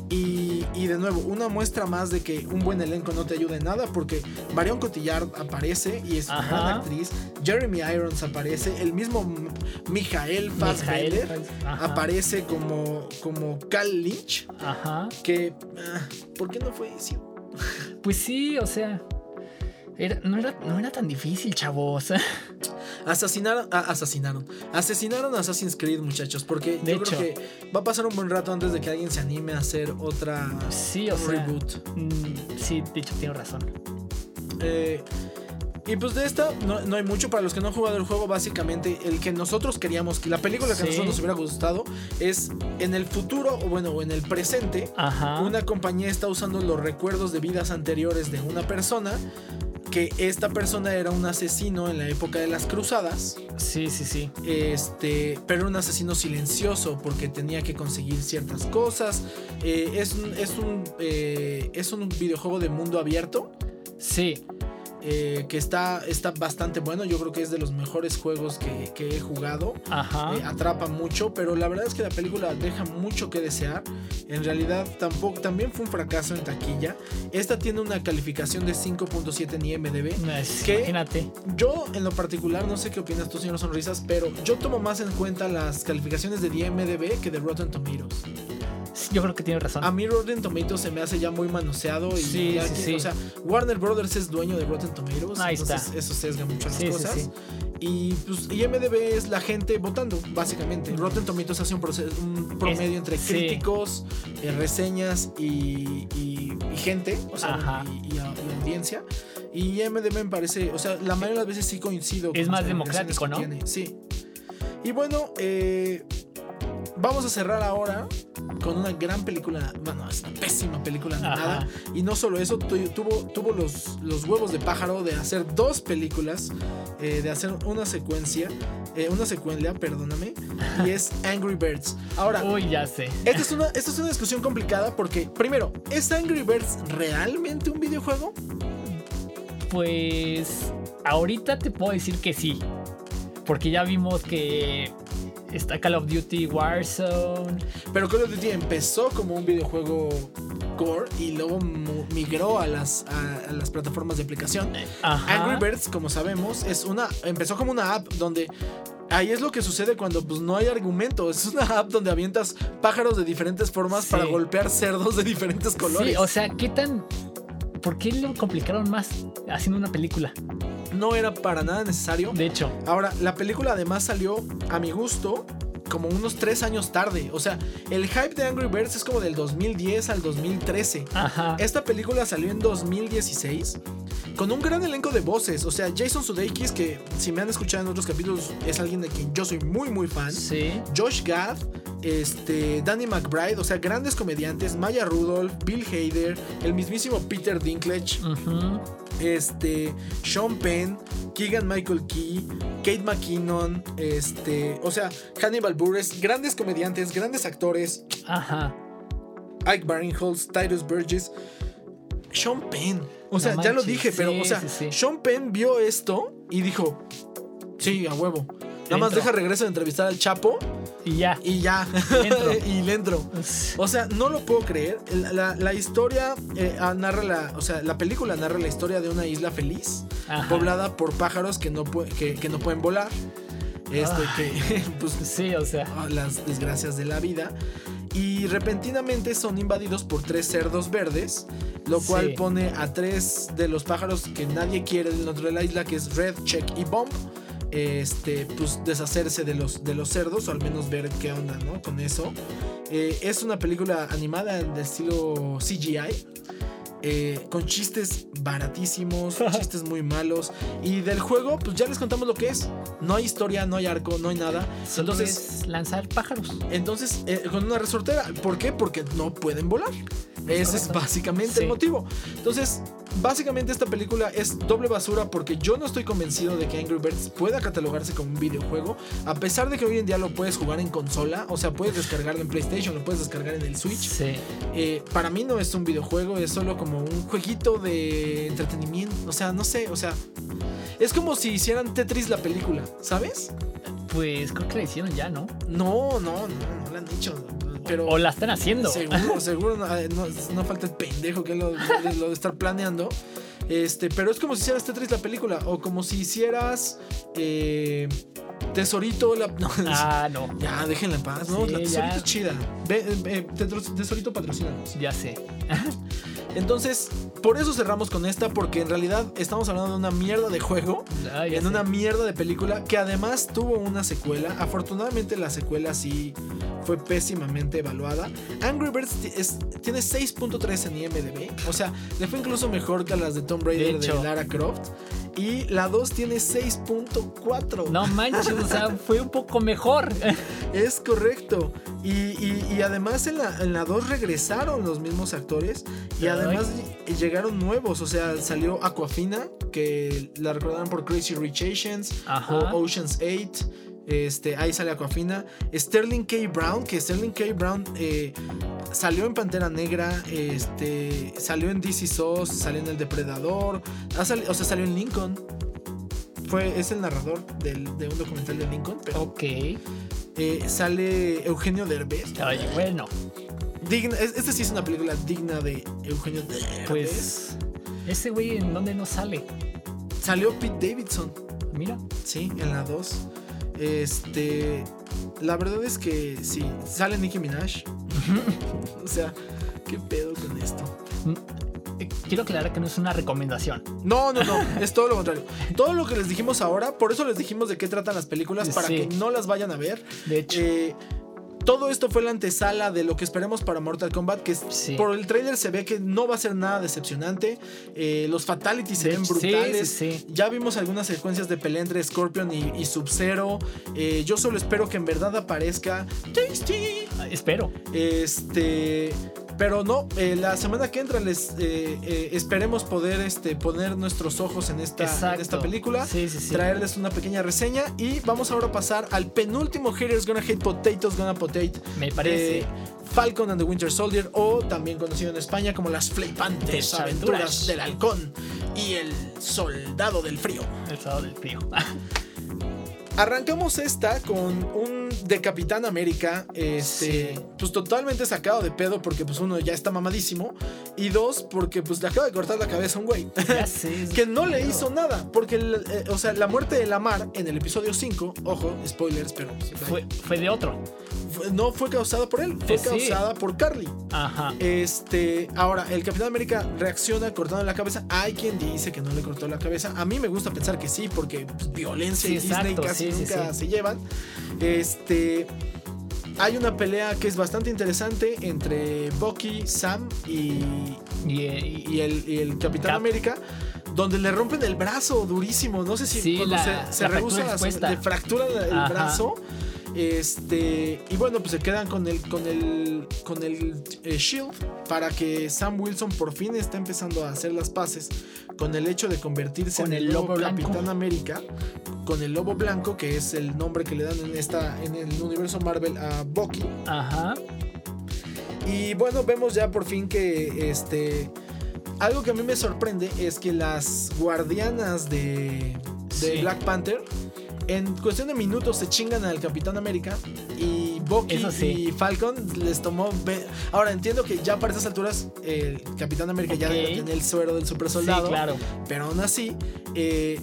Y, y de nuevo, una muestra más de que un buen elenco no te ayuda en nada porque Marion Cotillard aparece y es una gran actriz. Jeremy Irons aparece. El mismo Michael Fassbender aparece como, como Cal Lynch. Ajá. Que... Ah, ¿Por qué no fue eso? Pues sí, o sea no, era, tan difícil, chavos. Asesinaron, ah, asesinaron. Asesinaron a Assassin's Creed, muchachos. Porque yo creo que va a pasar un buen rato antes de que alguien se anime a hacer otra sí, o reboot. Mm, sí, de hecho, tiene razón. Eh, y pues de esta no, hay mucho para los que no han jugado el juego. Básicamente, el que nosotros queríamos, que la película que a nosotros nos hubiera gustado es en el futuro, o bueno, o en el presente, una compañía está usando los recuerdos de vidas anteriores de una persona que esta persona era un asesino en la época de las cruzadas. Sí, sí, sí. Este, pero un asesino silencioso porque tenía que conseguir ciertas cosas. Eh, es, un, es, un, eh, es un videojuego de mundo abierto. Sí. Eh, que está, está bastante bueno. Yo creo que es de los mejores juegos que, he jugado. Ajá. Eh, atrapa mucho, pero la verdad es que la película deja mucho que desear. En realidad tampoco, también fue un fracaso en taquilla. Esta tiene una calificación de 5.7 en IMDB. imagínate. Yo en lo particular, no sé qué opinas tú, señor Sonrisas, pero yo tomo más en cuenta las calificaciones de IMDB que de Rotten Tomatoes. Yo creo que tiene razón. A mí Rotten Tomatoes se me hace ya muy manoseado. Y sí, sí, O sea, Warner Brothers es dueño de Rotten Tomatoes. Ahí entonces está. eso sesga mucho las cosas. Y pues IMDB es la gente votando, básicamente. Rotten Tomatoes hace un, promedio entre críticos, eh, reseñas y, gente, o sea, y, audiencia. Y IMDB me parece, o sea, la mayoría de las veces sí coincido. Es más democrático, ¿no? Sí. Y bueno, eh, vamos a cerrar ahora con una gran película. Bueno, es una pésima película nada Y no solo eso, tuvo, tuvo los, los huevos de pájaro de hacer dos películas, eh, de hacer una secuencia, eh, una secuencia, perdóname, y es Angry Birds. Ahora, uy, ya sé. Esta es, una, esta es una discusión complicada porque, primero, ¿es Angry Birds realmente un videojuego? Pues ahorita te puedo decir que sí. Porque ya vimos que está Call of Duty Warzone. Pero Call of Duty empezó como un videojuego core y luego migró a las, a, las plataformas de aplicación. Angry Birds, como sabemos, es una empezó como una app donde ahí es lo que sucede cuando pues no hay argumento. Es una app donde avientas pájaros de diferentes formas para golpear cerdos de diferentes colores. Sí, o sea, ¿qué tan ¿Por qué lo complicaron más haciendo una película? No era para nada necesario. De hecho. Ahora, la película además salió a mi gusto como unos tres años tarde. O sea, el hype de Angry Birds es como del 2010 al 2013. Ajá. Esta película salió en 2016 con un gran elenco de voces. O sea, Jason Sudeikis, que si me han escuchado en otros capítulos, es alguien de quien yo soy muy, muy fan. Sí. Josh Gad, este, Danny McBride, o sea, grandes comediantes. Maya Rudolph, Bill Hader, el mismísimo Peter Dinklage. Este, Sean Penn, Keegan Michael Key, Kate McKinnon, este, o sea, Hannibal Buress, grandes comediantes, grandes actores. Ajá. Ike Barinholtz, Titus Burgess, Sean Penn. O sea, ya lo dije, pero, o sea, Sean Penn vio esto y dijo: Sí, a huevo. Nada más deja regreso de entrevistar al Chapo. Y ya. Y ya. y le entro. O sea, no lo puedo creer. La, historia eh, ah, narra la. O sea, la película narra la historia de una isla feliz. Poblada por pájaros que no, que, no pueden volar. Este, que. Pues, sí, o sea. Ah, las desgracias de la vida. Y repentinamente son invadidos por tres cerdos verdes lo cual pone a tres de los pájaros que nadie quiere dentro de la isla, que es Red, Check y Bomb, este, pues deshacerse de los, de los cerdos, o al menos ver qué onda, ¿no? Con eso. Eh, es una película animada de estilo CGI. Eh, con chistes baratísimos, chistes muy malos. Y del juego, pues ya les contamos lo que es. No hay historia, no hay arco, no hay nada. entonces, lanzar pájaros. Entonces, eh, con una resortera. ¿Por qué? Porque no pueden volar. Ese es básicamente el motivo. Entonces, básicamente esta película es doble basura porque yo no estoy convencido de que Angry Birds pueda catalogarse como un videojuego, a pesar de que hoy en día lo puedes jugar en consola, o sea, puedes descargarlo en PlayStation, lo puedes descargar en el Switch. Sí. Eh, para mí no es un videojuego, es solo como un jueguito de entretenimiento, o sea, no sé, o sea, es como si hicieran Tetris la película, ¿sabes? Pues creo que la hicieron ya, ¿no? No, no, no, no la han hecho o la están haciendo. Seguro, seguro, no, falta el pendejo que lo, lo de estar planeando. Este, pero es como si hicieras Tetris la película. O como si hicieras. Eh, Tesorito la. ah, no. Ya, déjenla en paz. No, la Tesorito es chida. tesorito patrocínanos. Ya sé. Entonces, por eso cerramos con esta, porque en realidad estamos hablando de una mierda de juego, ah, en una mierda de película, que además tuvo una secuela. Afortunadamente la secuela sí fue pésimamente evaluada. Angry Birds tiene 6.3 en IMDb, o sea, le fue incluso mejor que a las de Tomb Raider de, de Lara Croft. Y la 2 tiene 6.4. No manches, o sea, fue un poco mejor. Es correcto. Y, además en la, en la 2 regresaron los mismos actores. Y además llegaron nuevos. O sea, salió Aquafina, que la recordaron por Crazy Rich Asians o Ocean's 8. Este, ahí sale Aquafina. Sterling K. Brown, que Sterling K. Brown eh, salió en Pantera Negra, este, salió en DC SOS, salió en El Depredador, o sea, salió en Lincoln. Fue, es el narrador de un documental de Lincoln. ok. Eh, sale Eugenio Derbez. Ay, bueno. Digna, este sí es una película digna de Eugenio Derbez. Pues, ese güey en dónde no sale. Salió Pete Davidson. Mira. Sí, en la 2. Este. La verdad es que sí, sale Nicki Minaj. o sea, ¿qué pedo con esto? Mm, eh, quiero aclarar que no es una recomendación. No, no, no, es todo lo contrario. Todo lo que les dijimos ahora, por eso les dijimos de qué tratan las películas, para que no las vayan a ver. De hecho. Eh, todo esto fue la antesala de lo que esperemos para Mortal Kombat, que por el trailer se ve que no va a ser nada decepcionante. Eh, los fatalities se ven brutales. ya vimos algunas secuencias de pelea entre Scorpion y, Sub-Zero. Eh, yo solo espero que en verdad aparezca Tasty. Espero. Este. Pero no, eh, la semana que entra les eh, eh, esperemos poder este, poner nuestros ojos en esta, esta película, traerles una pequeña reseña y vamos ahora a pasar al penúltimo Haters Gonna Hate Potatoes Gonna Potate. Me parece. Falcon and the Winter Soldier o también conocido en España como las flipantes aventuras del halcón y el Soldado del Frío. El Soldado del Frío. Arrancamos esta con un de Capitán América, este, pues totalmente sacado de pedo porque pues uno ya está mamadísimo y dos porque pues le acaba de cortar la cabeza a un güey. Que no le hizo nada porque, eh, o sea, la muerte de Lamar en el episodio 5, ojo, spoilers, pero fue, fue de otro no fue causada por él, fue eh, causada por Carly. Ajá. Este, ahora, el Capitán América reacciona cortando la cabeza. Hay quien dice que no le cortó la cabeza. A mí me gusta pensar que sí, porque pues, violencia y Disney casi nunca se llevan. Este. Hay una pelea que es bastante interesante entre Bucky, Sam y, y, el, Capitán América donde le rompen el brazo durísimo. No sé si cuando se, se le fractura el brazo. Este, y bueno, pues se quedan con el, con el, con el eh, Shield para que Sam Wilson por fin esté empezando a hacer las paces con el hecho de convertirse en el, nuevo Capitán América, con el Lobo Blanco, que es el nombre que le dan en, esta, en el universo Marvel a Bucky. Ajá. Y bueno, vemos ya por fin que este. Algo que a mí me sorprende es que las guardianas de, de Black Panther en cuestión de minutos se chingan al Capitán América y Bucky y Falcon les tomó. Ahora entiendo que ya para estas alturas el Capitán América ya tiene el suero del super soldado. Sí, claro. Pero aún así, eh,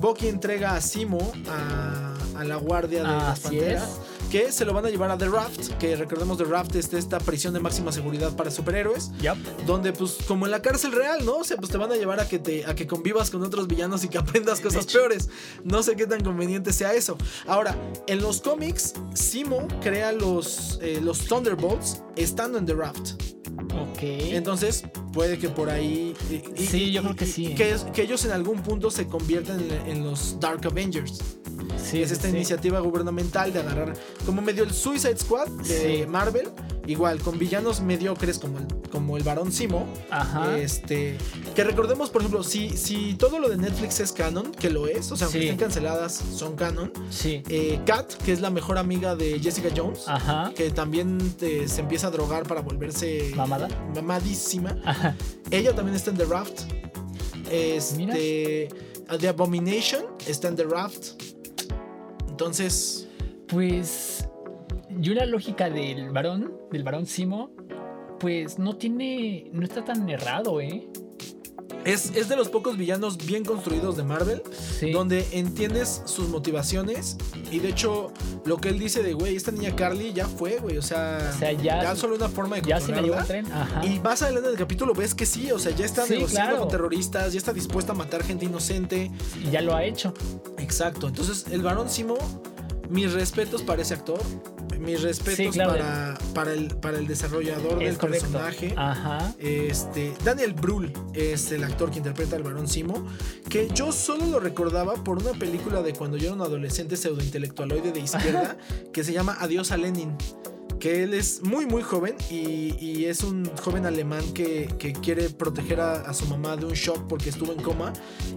Bucky entrega a Simo a, la guardia de las panteras que se lo van a llevar a The Raft, que recordemos The Raft es esta prisión de máxima seguridad para superhéroes, donde pues como en la cárcel real, ¿no? O sea, pues te van a llevar a que te a que convivas con otros villanos y que aprendas cosas peores. No sé qué tan conveniente sea eso. Ahora, en los cómics, Simo crea los, eh, los Thunderbolts estando en The Raft. Ok. Entonces, puede que por ahí. sí, yo creo que sí. Que, que, ellos en algún punto se convierten en los Dark Avengers es esta iniciativa gubernamental de agarrar como medio el Suicide Squad de Marvel, igual con villanos mediocres como el, como el Barón Simo. Este, que recordemos, por ejemplo, si, si todo lo de Netflix es canon, que lo es, o sea, aunque estén canceladas, son canon. Sí. Eh, Kat, que es la mejor amiga de Jessica Jones, que también eh, se empieza a drogar para volverse mamada, mamadísima. Ella también está en The Raft. Este, The Abomination está en The Raft. Entonces. Pues. Yo la lógica del varón, del varón Simo, pues no tiene. no está tan errado, ¿eh? Es, es, de los pocos villanos bien construidos de Marvel, donde entiendes sus motivaciones. Y de hecho, lo que él dice de, güey, esta niña Carly ya fue, güey. O sea, ya, solo una forma de ya se la llevó tren. Y más adelante del capítulo ves que sí, o sea, ya está negociando con terroristas, ya está dispuesta a matar gente inocente. Y ya lo ha hecho. Exacto. Entonces, el varón Simo, mis respetos para ese actor mis respetos para, para, el, para el desarrollador del personaje. Ajá. Este, Daniel Brühl es el actor que interpreta al varón Simo, que yo solo lo recordaba por una película de cuando yo era un adolescente pseudointelectualoide de izquierda que se llama Adiós a Lenin que él es muy muy joven y, es un joven alemán que, quiere proteger a, su mamá de un shock porque estuvo en coma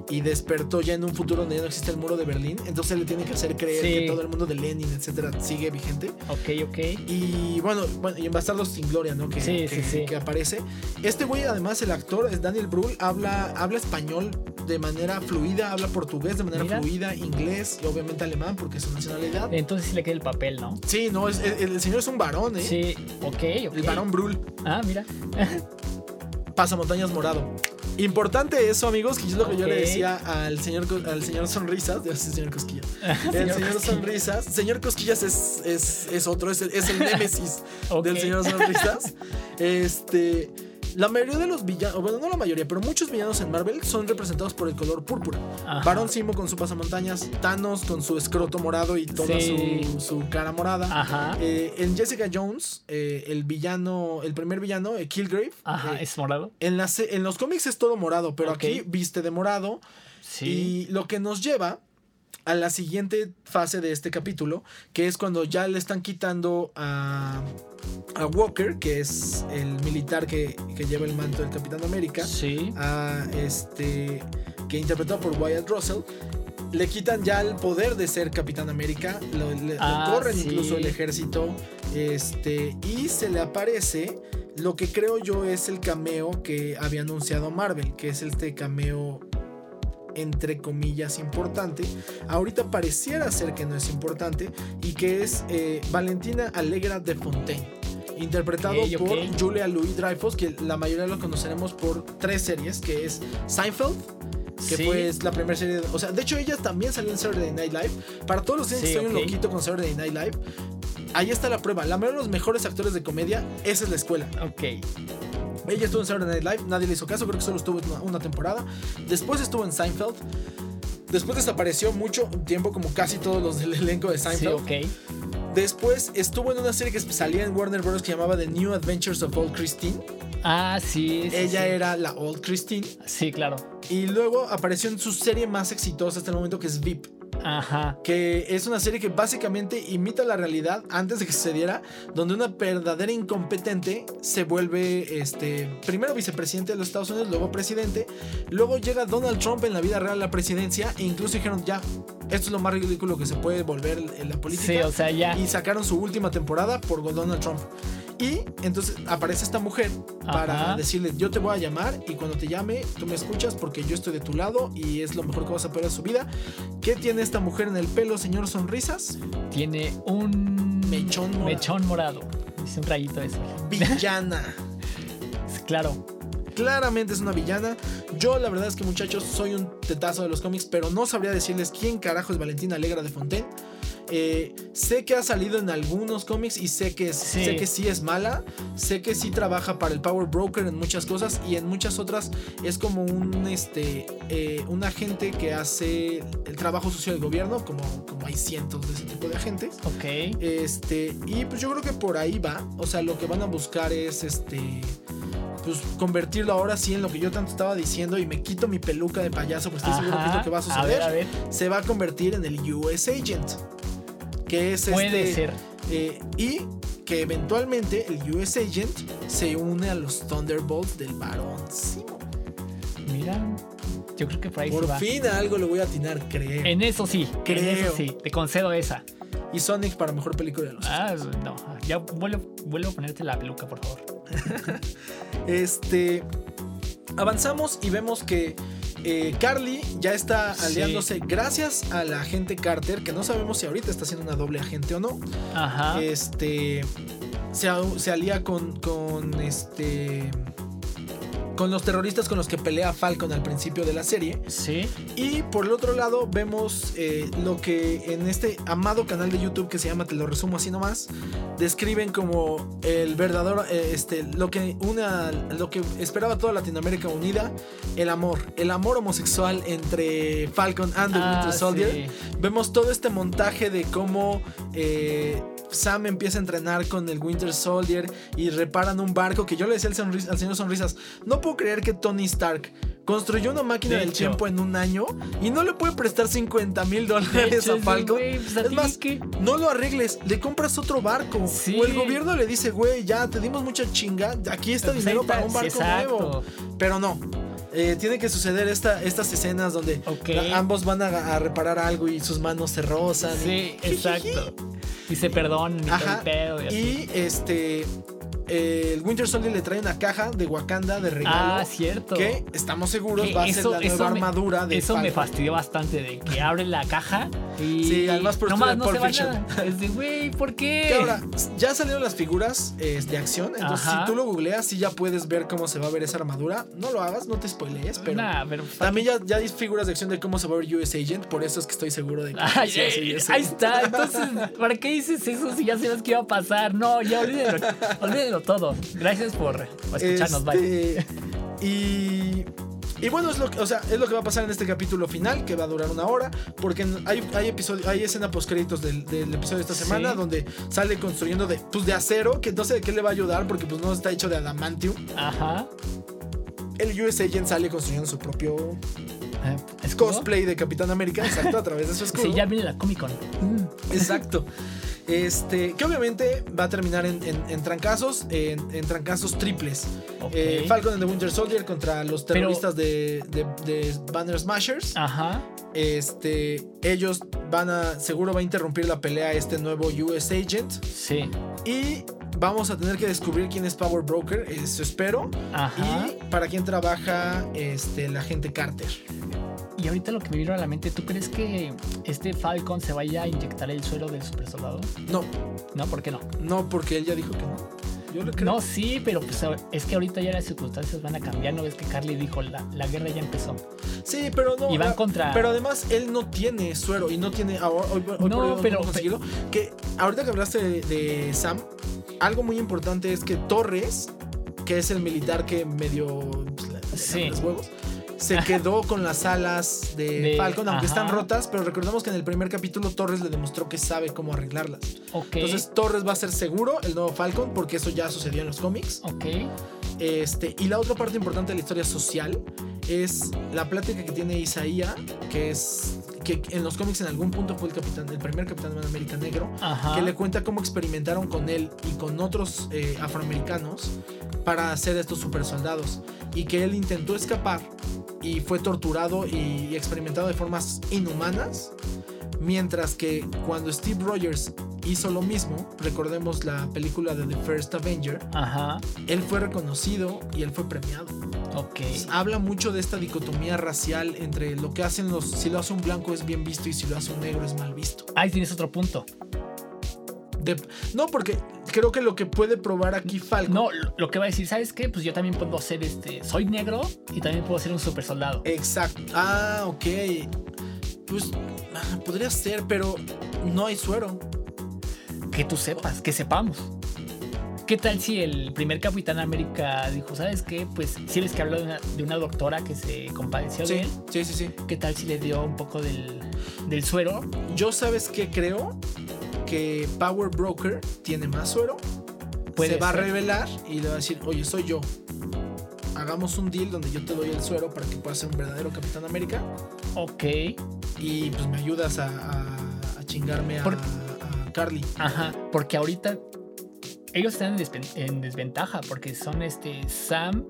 y despertó ya en un futuro donde ya no existe el muro de Berlín, entonces le tiene que hacer creer que todo el mundo de Lenin, etcétera, sigue vigente. Ok, ok. Y bueno, bueno y en Bastardos sin Gloria, ¿no? Que, sí, que, que aparece. Este güey, además, el actor es Daniel Brühl, habla, habla español de manera fluida, habla portugués de manera fluida, inglés y obviamente alemán porque es su nacionalidad. Entonces sí le queda el papel, ¿no? Sí, no, es, el, señor es un varón, ¿eh? Sí, ok, El varón Brul. Ah, mira. Pasamontañas morado. Importante eso, amigos, que es lo que yo le decía al señor, al señor Sonrisas. señor Cosquillas. El señor Sonrisas. Señor Cosquillas es, es, es otro, es el, es el némesis del señor Sonrisas. Este la mayoría de los villanos, bueno, no la mayoría, pero muchos villanos en Marvel son representados por el color púrpura. Baron Simo con su pasamontañas, Thanos con su escroto morado y toda su, cara morada. Eh, en Jessica Jones, eh, el villano, el primer villano, eh, Killgrave. es morado. En, en los cómics es todo morado, pero aquí viste de morado. Y lo que nos lleva a la siguiente fase de este capítulo, que es cuando ya le están quitando a, a Walker, que es el militar que, lleva el manto del Capitán América, sí. a este que interpretado por Wyatt Russell. Le quitan ya el poder de ser Capitán América, lo, le, ah, corren incluso el ejército, este, y se le aparece lo que creo yo es el cameo que había anunciado Marvel, que es este cameo entre comillas importante. Ahorita pareciera ser que no es importante y que es eh, Valentina Alegra de Fontaine. Interpretado por Julia Louis Dreyfus, que la mayoría lo conoceremos por tres series, que es Seinfeld, que fue la primera serie. o sea, de hecho, ella también salió en Saturday Night Live. Para todos los que sí, un loquito con Saturday Night Live, ahí está la prueba. La mayoría de los mejores actores de comedia, esa es la escuela. Ok. Ella estuvo en Saturday Night Live, nadie le hizo caso, creo que solo estuvo una, una temporada. Después estuvo en Seinfeld. Después desapareció mucho tiempo, como casi todos los del elenco de Seinfeld. Sí, ok. Después estuvo en una serie que salía en Warner Bros. que llamaba The New Adventures of Old Christine. Ah, sí. Ella era la Old Christine. Sí, claro. Y luego apareció en su serie más exitosa hasta el momento, que es VIP. Ajá. Que es una serie que básicamente imita la realidad antes de que sucediera, donde una verdadera incompetente se vuelve este primero vicepresidente de los Estados Unidos, luego presidente, luego llega Donald Trump en la vida real a la presidencia e incluso dijeron ya, esto es lo más ridículo que se puede volver en la política. Sí, o sea, ya. Y sacaron su última temporada por Donald Trump. Y entonces aparece esta mujer para decirle, yo te voy a llamar y cuando te llame, tú me escuchas porque yo estoy de tu lado y es lo mejor que vas a poder en su vida. ¿Qué tiene esta mujer en el pelo, señor Sonrisas? Tiene un mechón morado. Mechón morado. Dice un rayito eso. Villana. claro. Claramente es una villana. Yo, la verdad es que, muchachos, soy un tetazo de los cómics, pero no sabría decirles quién carajo es Valentina Alegra de Fontaine. Eh, sé que ha salido en algunos cómics y sé que, sí. sé que sí es mala. Sé que sí trabaja para el Power Broker en muchas cosas y en muchas otras es como un, este, eh, un agente que hace el trabajo social del gobierno, como, como hay cientos de ese tipo de agentes. Ok. Este, y pues yo creo que por ahí va. O sea, lo que van a buscar es este pues convertirlo ahora sí en lo que yo tanto estaba diciendo y me quito mi peluca de payaso, pues estoy seguro que es lo que va a suceder. Se va a convertir en el US Agent que es Puede este, ser. Eh, y que eventualmente el US Agent se une a los Thunderbolts del Barón Mira, yo creo que por ahí Por va. fin algo lo voy a atinar, creo. En eso sí, creo. En eso sí, te concedo esa. Y Sonic para mejor película de los Ah, no, ya vuelvo, vuelvo a ponerte la peluca, por favor. este. Avanzamos y vemos que eh, Carly ya está aliándose gracias a la agente Carter, que no sabemos si ahorita está siendo una doble agente o no. Ajá. Este. Se, se alía con, con este con los terroristas con los que pelea Falcon al principio de la serie. Sí. Y por el otro lado vemos eh, lo que en este amado canal de YouTube que se llama Te lo resumo así nomás, describen como el verdadero, eh, este, lo que una, lo que esperaba toda Latinoamérica unida, el amor, el amor homosexual entre Falcon and the ah, Winter Soldier. Vemos todo este montaje de cómo eh, Sam empieza a entrenar con el Winter Soldier y reparan un barco que yo le decía al, señor Sonrisas, no puedo creer que Tony Stark construyó una máquina del tiempo en un año y no le puede prestar 50 mil dólares a Falcon. Pues, es más, no lo arregles, le compras otro barco. O el gobierno le dice, güey, ya te dimos mucha chinga, aquí está dinero para un barco nuevo. Pero no. Eh, tiene que suceder esta, estas escenas donde ambos van a, reparar algo y sus manos se rozan. Sí, exacto. Y se perdonan y Ajá, pedo. Y, y este el Winter Soldier le trae una caja de Wakanda de regalo. Ah, cierto. Que estamos seguros va a ser la nueva armadura de Eso me fastidió bastante de que abre la caja y. Sí, además por Nomás no se va nada. Es de, güey, ¿por qué? Que ahora, ya salieron las figuras eh, de acción. Entonces, si tú lo googleas, sí ya puedes ver cómo se va a ver esa armadura. No lo hagas, no te spoilees, pero. Nah, pero también ya, ya hay figuras de acción de cómo se va a ver US Agent. Por eso es que estoy seguro de que. Ay, ahí está. Entonces, ¿para qué dices eso si ya sabes qué iba a pasar? No, ya olvídalo. olvídalo todo. Gracias por, escucharnos. Este, y. Y bueno, es lo, que, o sea, es lo que va a pasar en este capítulo final, que va a durar una hora, porque hay, hay, episodio, hay escena post créditos del, episodio de esta semana, donde sale construyendo de, pues, de acero, que no sé de qué le va a ayudar, porque pues no está hecho de adamantium. Ajá. El US Agent sale construyendo su propio cosplay de Capitán América, exacto, a través de su escudo. Sí, ya viene la Comic Con. Exacto. Este, que obviamente va a terminar en, trancazos, en, trancazos triples. Eh, Falcon and the Winter Soldier contra los terroristas de, Banner Smashers. Ajá. Este, ellos van a, seguro va a interrumpir la pelea este nuevo US Agent. Sí. Y vamos a tener que descubrir quién es Power Broker, eso espero. Ajá. Y para quién trabaja este, la agente Carter. Ahorita lo que me vino a la mente, ¿tú crees que este Falcon se vaya a inyectar el suelo del super soldado? No. ¿No? ¿Por qué no? No, porque él ya dijo que no. Yo lo creo. No, sí, pero pues es que ahorita ya las circunstancias van a cambiar. ¿No ves que Carly dijo la, la guerra ya empezó? Sí, pero no. Y van contra. Pero además él no tiene suero y no tiene. Hoy, no, pero. conseguido, que ahorita que hablaste de, Sam, algo muy importante es que Torres, que es el militar que medio. Pues, sí. los huevos se quedó con las alas de, Falcon, aunque están rotas, pero recordemos que en el primer capítulo Torres le demostró que sabe cómo arreglarlas. Entonces Torres va a ser seguro el nuevo Falcon, porque eso ya sucedió en los cómics. Ok. Este, y la otra parte importante de la historia social es la plática que tiene Isaías, que es que en los cómics en algún punto fue el capitán, el primer capitán de América negro, que le cuenta cómo experimentaron con él y con otros eh, afroamericanos para hacer estos super soldados y que él intentó escapar y fue torturado y experimentado de formas inhumanas. Mientras que cuando Steve Rogers hizo lo mismo, recordemos la película de The First Avenger, él fue reconocido y él fue premiado. habla mucho de esta dicotomía racial entre lo que hacen los. Si lo hace un blanco es bien visto y si lo hace un negro es mal visto. Ahí tienes otro punto no, porque creo que lo que puede probar aquí Falcon. No, lo que va a decir, ¿sabes qué? Pues yo también puedo ser este. Soy negro y también puedo ser un super soldado. Exacto. Ah, ok. Pues ah, podría ser, pero no hay suero. Que tú sepas, que sepamos. ¿Qué tal si el primer Capitán América dijo, ¿sabes qué? Pues si ves que habló de una, doctora que se compadeció de él. Sí, sí, sí. ¿Qué tal si le dio un poco del, del suero? Yo, ¿sabes qué creo? Que Power Broker tiene más suero, se va a revelar y le va a decir, oye, soy yo. Hagamos un deal donde yo te doy el suero para que puedas ser un verdadero Capitán América. Ok. Y pues me ayudas a, chingarme a, Carly. Ajá, porque ahorita ellos están en, desventaja porque son este Sam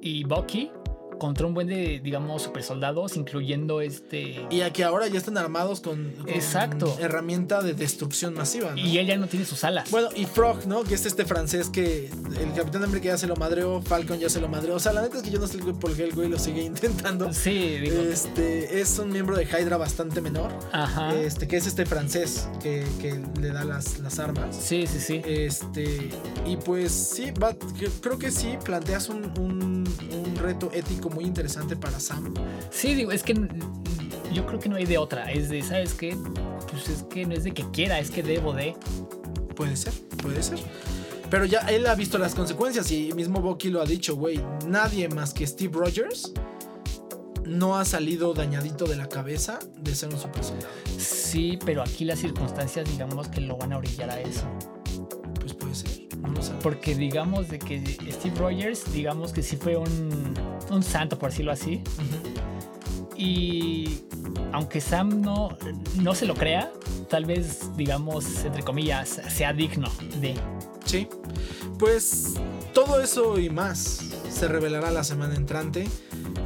y Bucky contra un buen de, digamos, super soldados, incluyendo este. Y aquí ahora ya están armados con, Exacto. herramienta de destrucción masiva. Y él ya no tiene sus alas. Bueno, y Frog, ¿no? Que es este francés que el Capitán América ya se lo madreó, Falcon ya se lo madreó. O sea, la neta es que yo no sé por qué el güey lo sigue intentando. Sí, digo. Este es un miembro de Hydra bastante menor. Ajá. Este, que es este francés que, le da las, las armas. Sí, sí, sí. Este. Y pues sí, va, creo que sí planteas un, un, un reto ético muy interesante para Sam. Sí, digo, es que yo creo que no hay de otra. Es de, ¿sabes qué? Pues es que no es de que quiera, es que debo de. Puede ser, puede ser. Pero ya él ha visto las consecuencias y mismo Bucky lo ha dicho, güey. Nadie más que Steve Rogers no ha salido dañadito de la cabeza de ser un super soldado. Sí, pero aquí las circunstancias, digamos que lo van a orillar a eso. Porque digamos de que Steve Rogers, digamos que sí fue un, un santo, por decirlo así. Y aunque Sam no, no se lo crea, tal vez, digamos, entre comillas, sea digno de. Sí. Pues todo eso y más se revelará la semana entrante.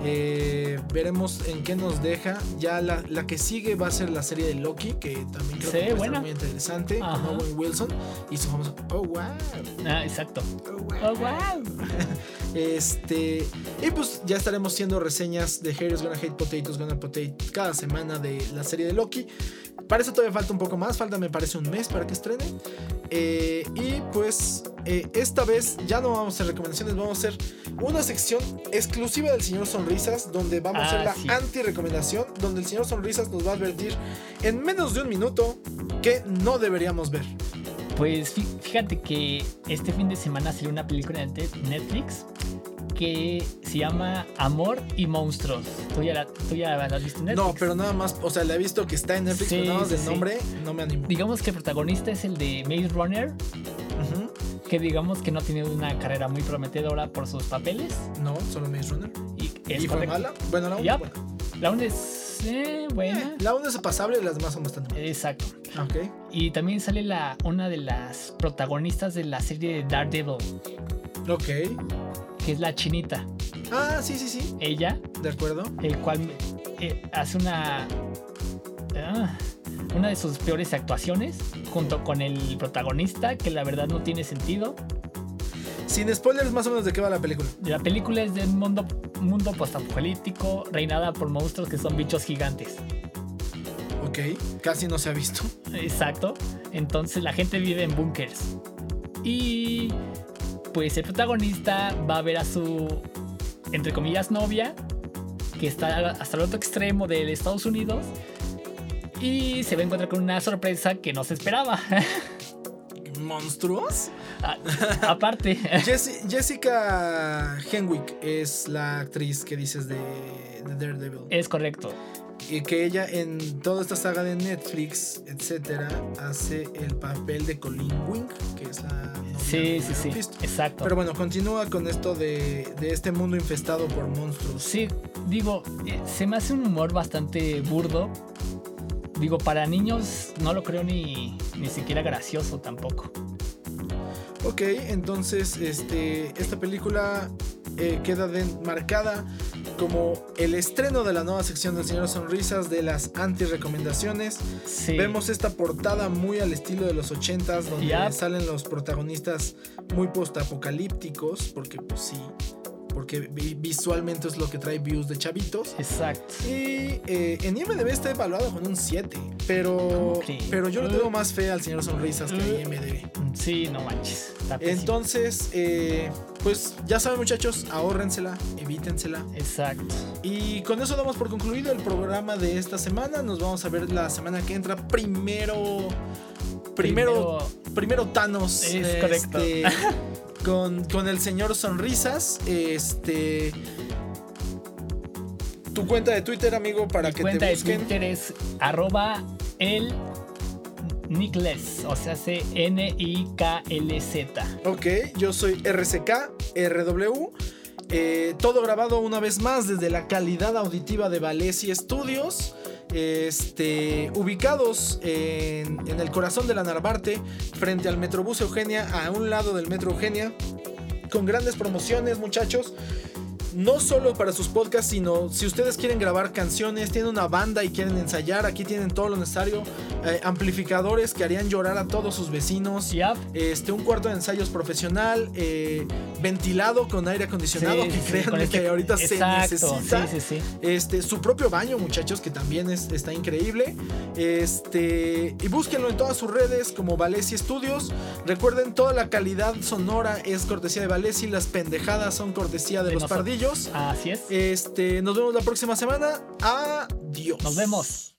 Eh, veremos en qué nos deja. Ya la, que sigue va a ser la serie de Loki, que también creo que va muy interesante, con Owen Wilson y su famoso Oh wow. Ah, exacto. Oh wow. este, y pues ya estaremos haciendo reseñas de Haters Gonna Hate Potatoes Gonna Potate cada semana de la serie de Loki. Para eso todavía falta un poco más, falta me parece un mes para que estrene. Eh, y pues eh, esta vez ya no vamos a hacer recomendaciones, vamos a hacer una sección exclusiva del señor Sonrisas, donde vamos a hacer ah, la anti-recomendación, donde el señor Sonrisas nos va a advertir en menos de un minuto que no deberíamos ver. Pues fíjate que este fin de semana salió una película de Netflix que se llama Amor y Monstruos. ¿Tú ya, la, has visto en Netflix? No, pero nada más, o sea, le he visto que está en Netflix, pero nada más del nombre no me animo. Digamos que el protagonista es el de Maze Runner. Que digamos que no tiene una carrera muy prometedora por sus papeles. No, solo Maze Runner. ¿Y, fue mala? Bueno, la 1 La 1 es eh, buena. Eh, la 1 es pasable y las demás son bastante Exacto. Ok. Y también sale la, una de las protagonistas de la serie de Daredevil. Ok que es la chinita. Ah, sí, sí, sí. Ella. De acuerdo. El cual eh, hace una. Ah, una de sus peores actuaciones junto con el protagonista, que la verdad no tiene sentido. Sin spoilers, más o menos de qué va la película. La película es de un mundo mundo postapocalíptico reinada por monstruos que son bichos gigantes. Ok, casi no se ha visto. Exacto. Entonces la gente vive en búnkers. Y pues el protagonista va a ver a su, entre comillas, novia, que está hasta el otro extremo de Estados Unidos. Y se va a encontrar con una sorpresa que no se esperaba. ¿Monstruos? Ah, aparte. Jessica Henwick es la actriz que dices de, de Daredevil. Es correcto y que ella en toda esta saga de Netflix, etcétera, hace el papel de Colleen Wing, que es la Sí, sí, sí. Exacto. Pero bueno, continúa con esto de, de, este mundo infestado por monstruos. Sí, digo, eh, se me hace un humor bastante burdo. Digo, para niños no lo creo ni, ni siquiera gracioso tampoco. Ok, entonces este, esta película eh, queda marcada como el estreno de la nueva sección del Señor Sonrisas de las anti-recomendaciones. Vemos esta portada muy al estilo de los 80s, donde salen los protagonistas muy post-apocalípticos, porque pues sí, porque visualmente es lo que trae views de chavitos. Exacto. Y eh, en IMDB está evaluado con un 7, pero, pero yo le tengo más fe al Señor Sonrisas que a uh. IMDB. Sí, no manches. Entonces, eh, pues ya saben muchachos, ahórrensela, evítensela. Exacto. Y con eso damos por concluido el programa de esta semana. Nos vamos a ver la semana que entra. Primero... Primero, primero, Thanos. Es correcto. Este, con, el señor Sonrisas. Este. Tu cuenta de Twitter, amigo, para que te busquen. cuenta de Twitter es arroba el Nickles, o sea, C-N-I-K-L-Z. Ok, yo soy RCK, RW. Eh, todo grabado una vez más desde la calidad auditiva de Valesi Studios este, ubicados en, el corazón de la Narvarte, frente al Metrobús Eugenia, a un lado del Metro Eugenia, con grandes promociones, muchachos no solo para sus podcasts, sino si ustedes quieren grabar canciones, tienen una banda y quieren ensayar, aquí tienen todo lo necesario. Eh, amplificadores que harían llorar a todos sus vecinos. Este, un cuarto de ensayos profesional, eh, ventilado con aire acondicionado, que crean este que ahorita se necesita. Este, su propio baño, muchachos, que también está increíble. Este, y búsquenlo en todas sus redes como Valesi Studios. Recuerden, toda la calidad sonora es cortesía de Valesi, las pendejadas son cortesía de, los pardillos. Así es. Este, nos vemos la próxima semana. Adiós. Nos vemos.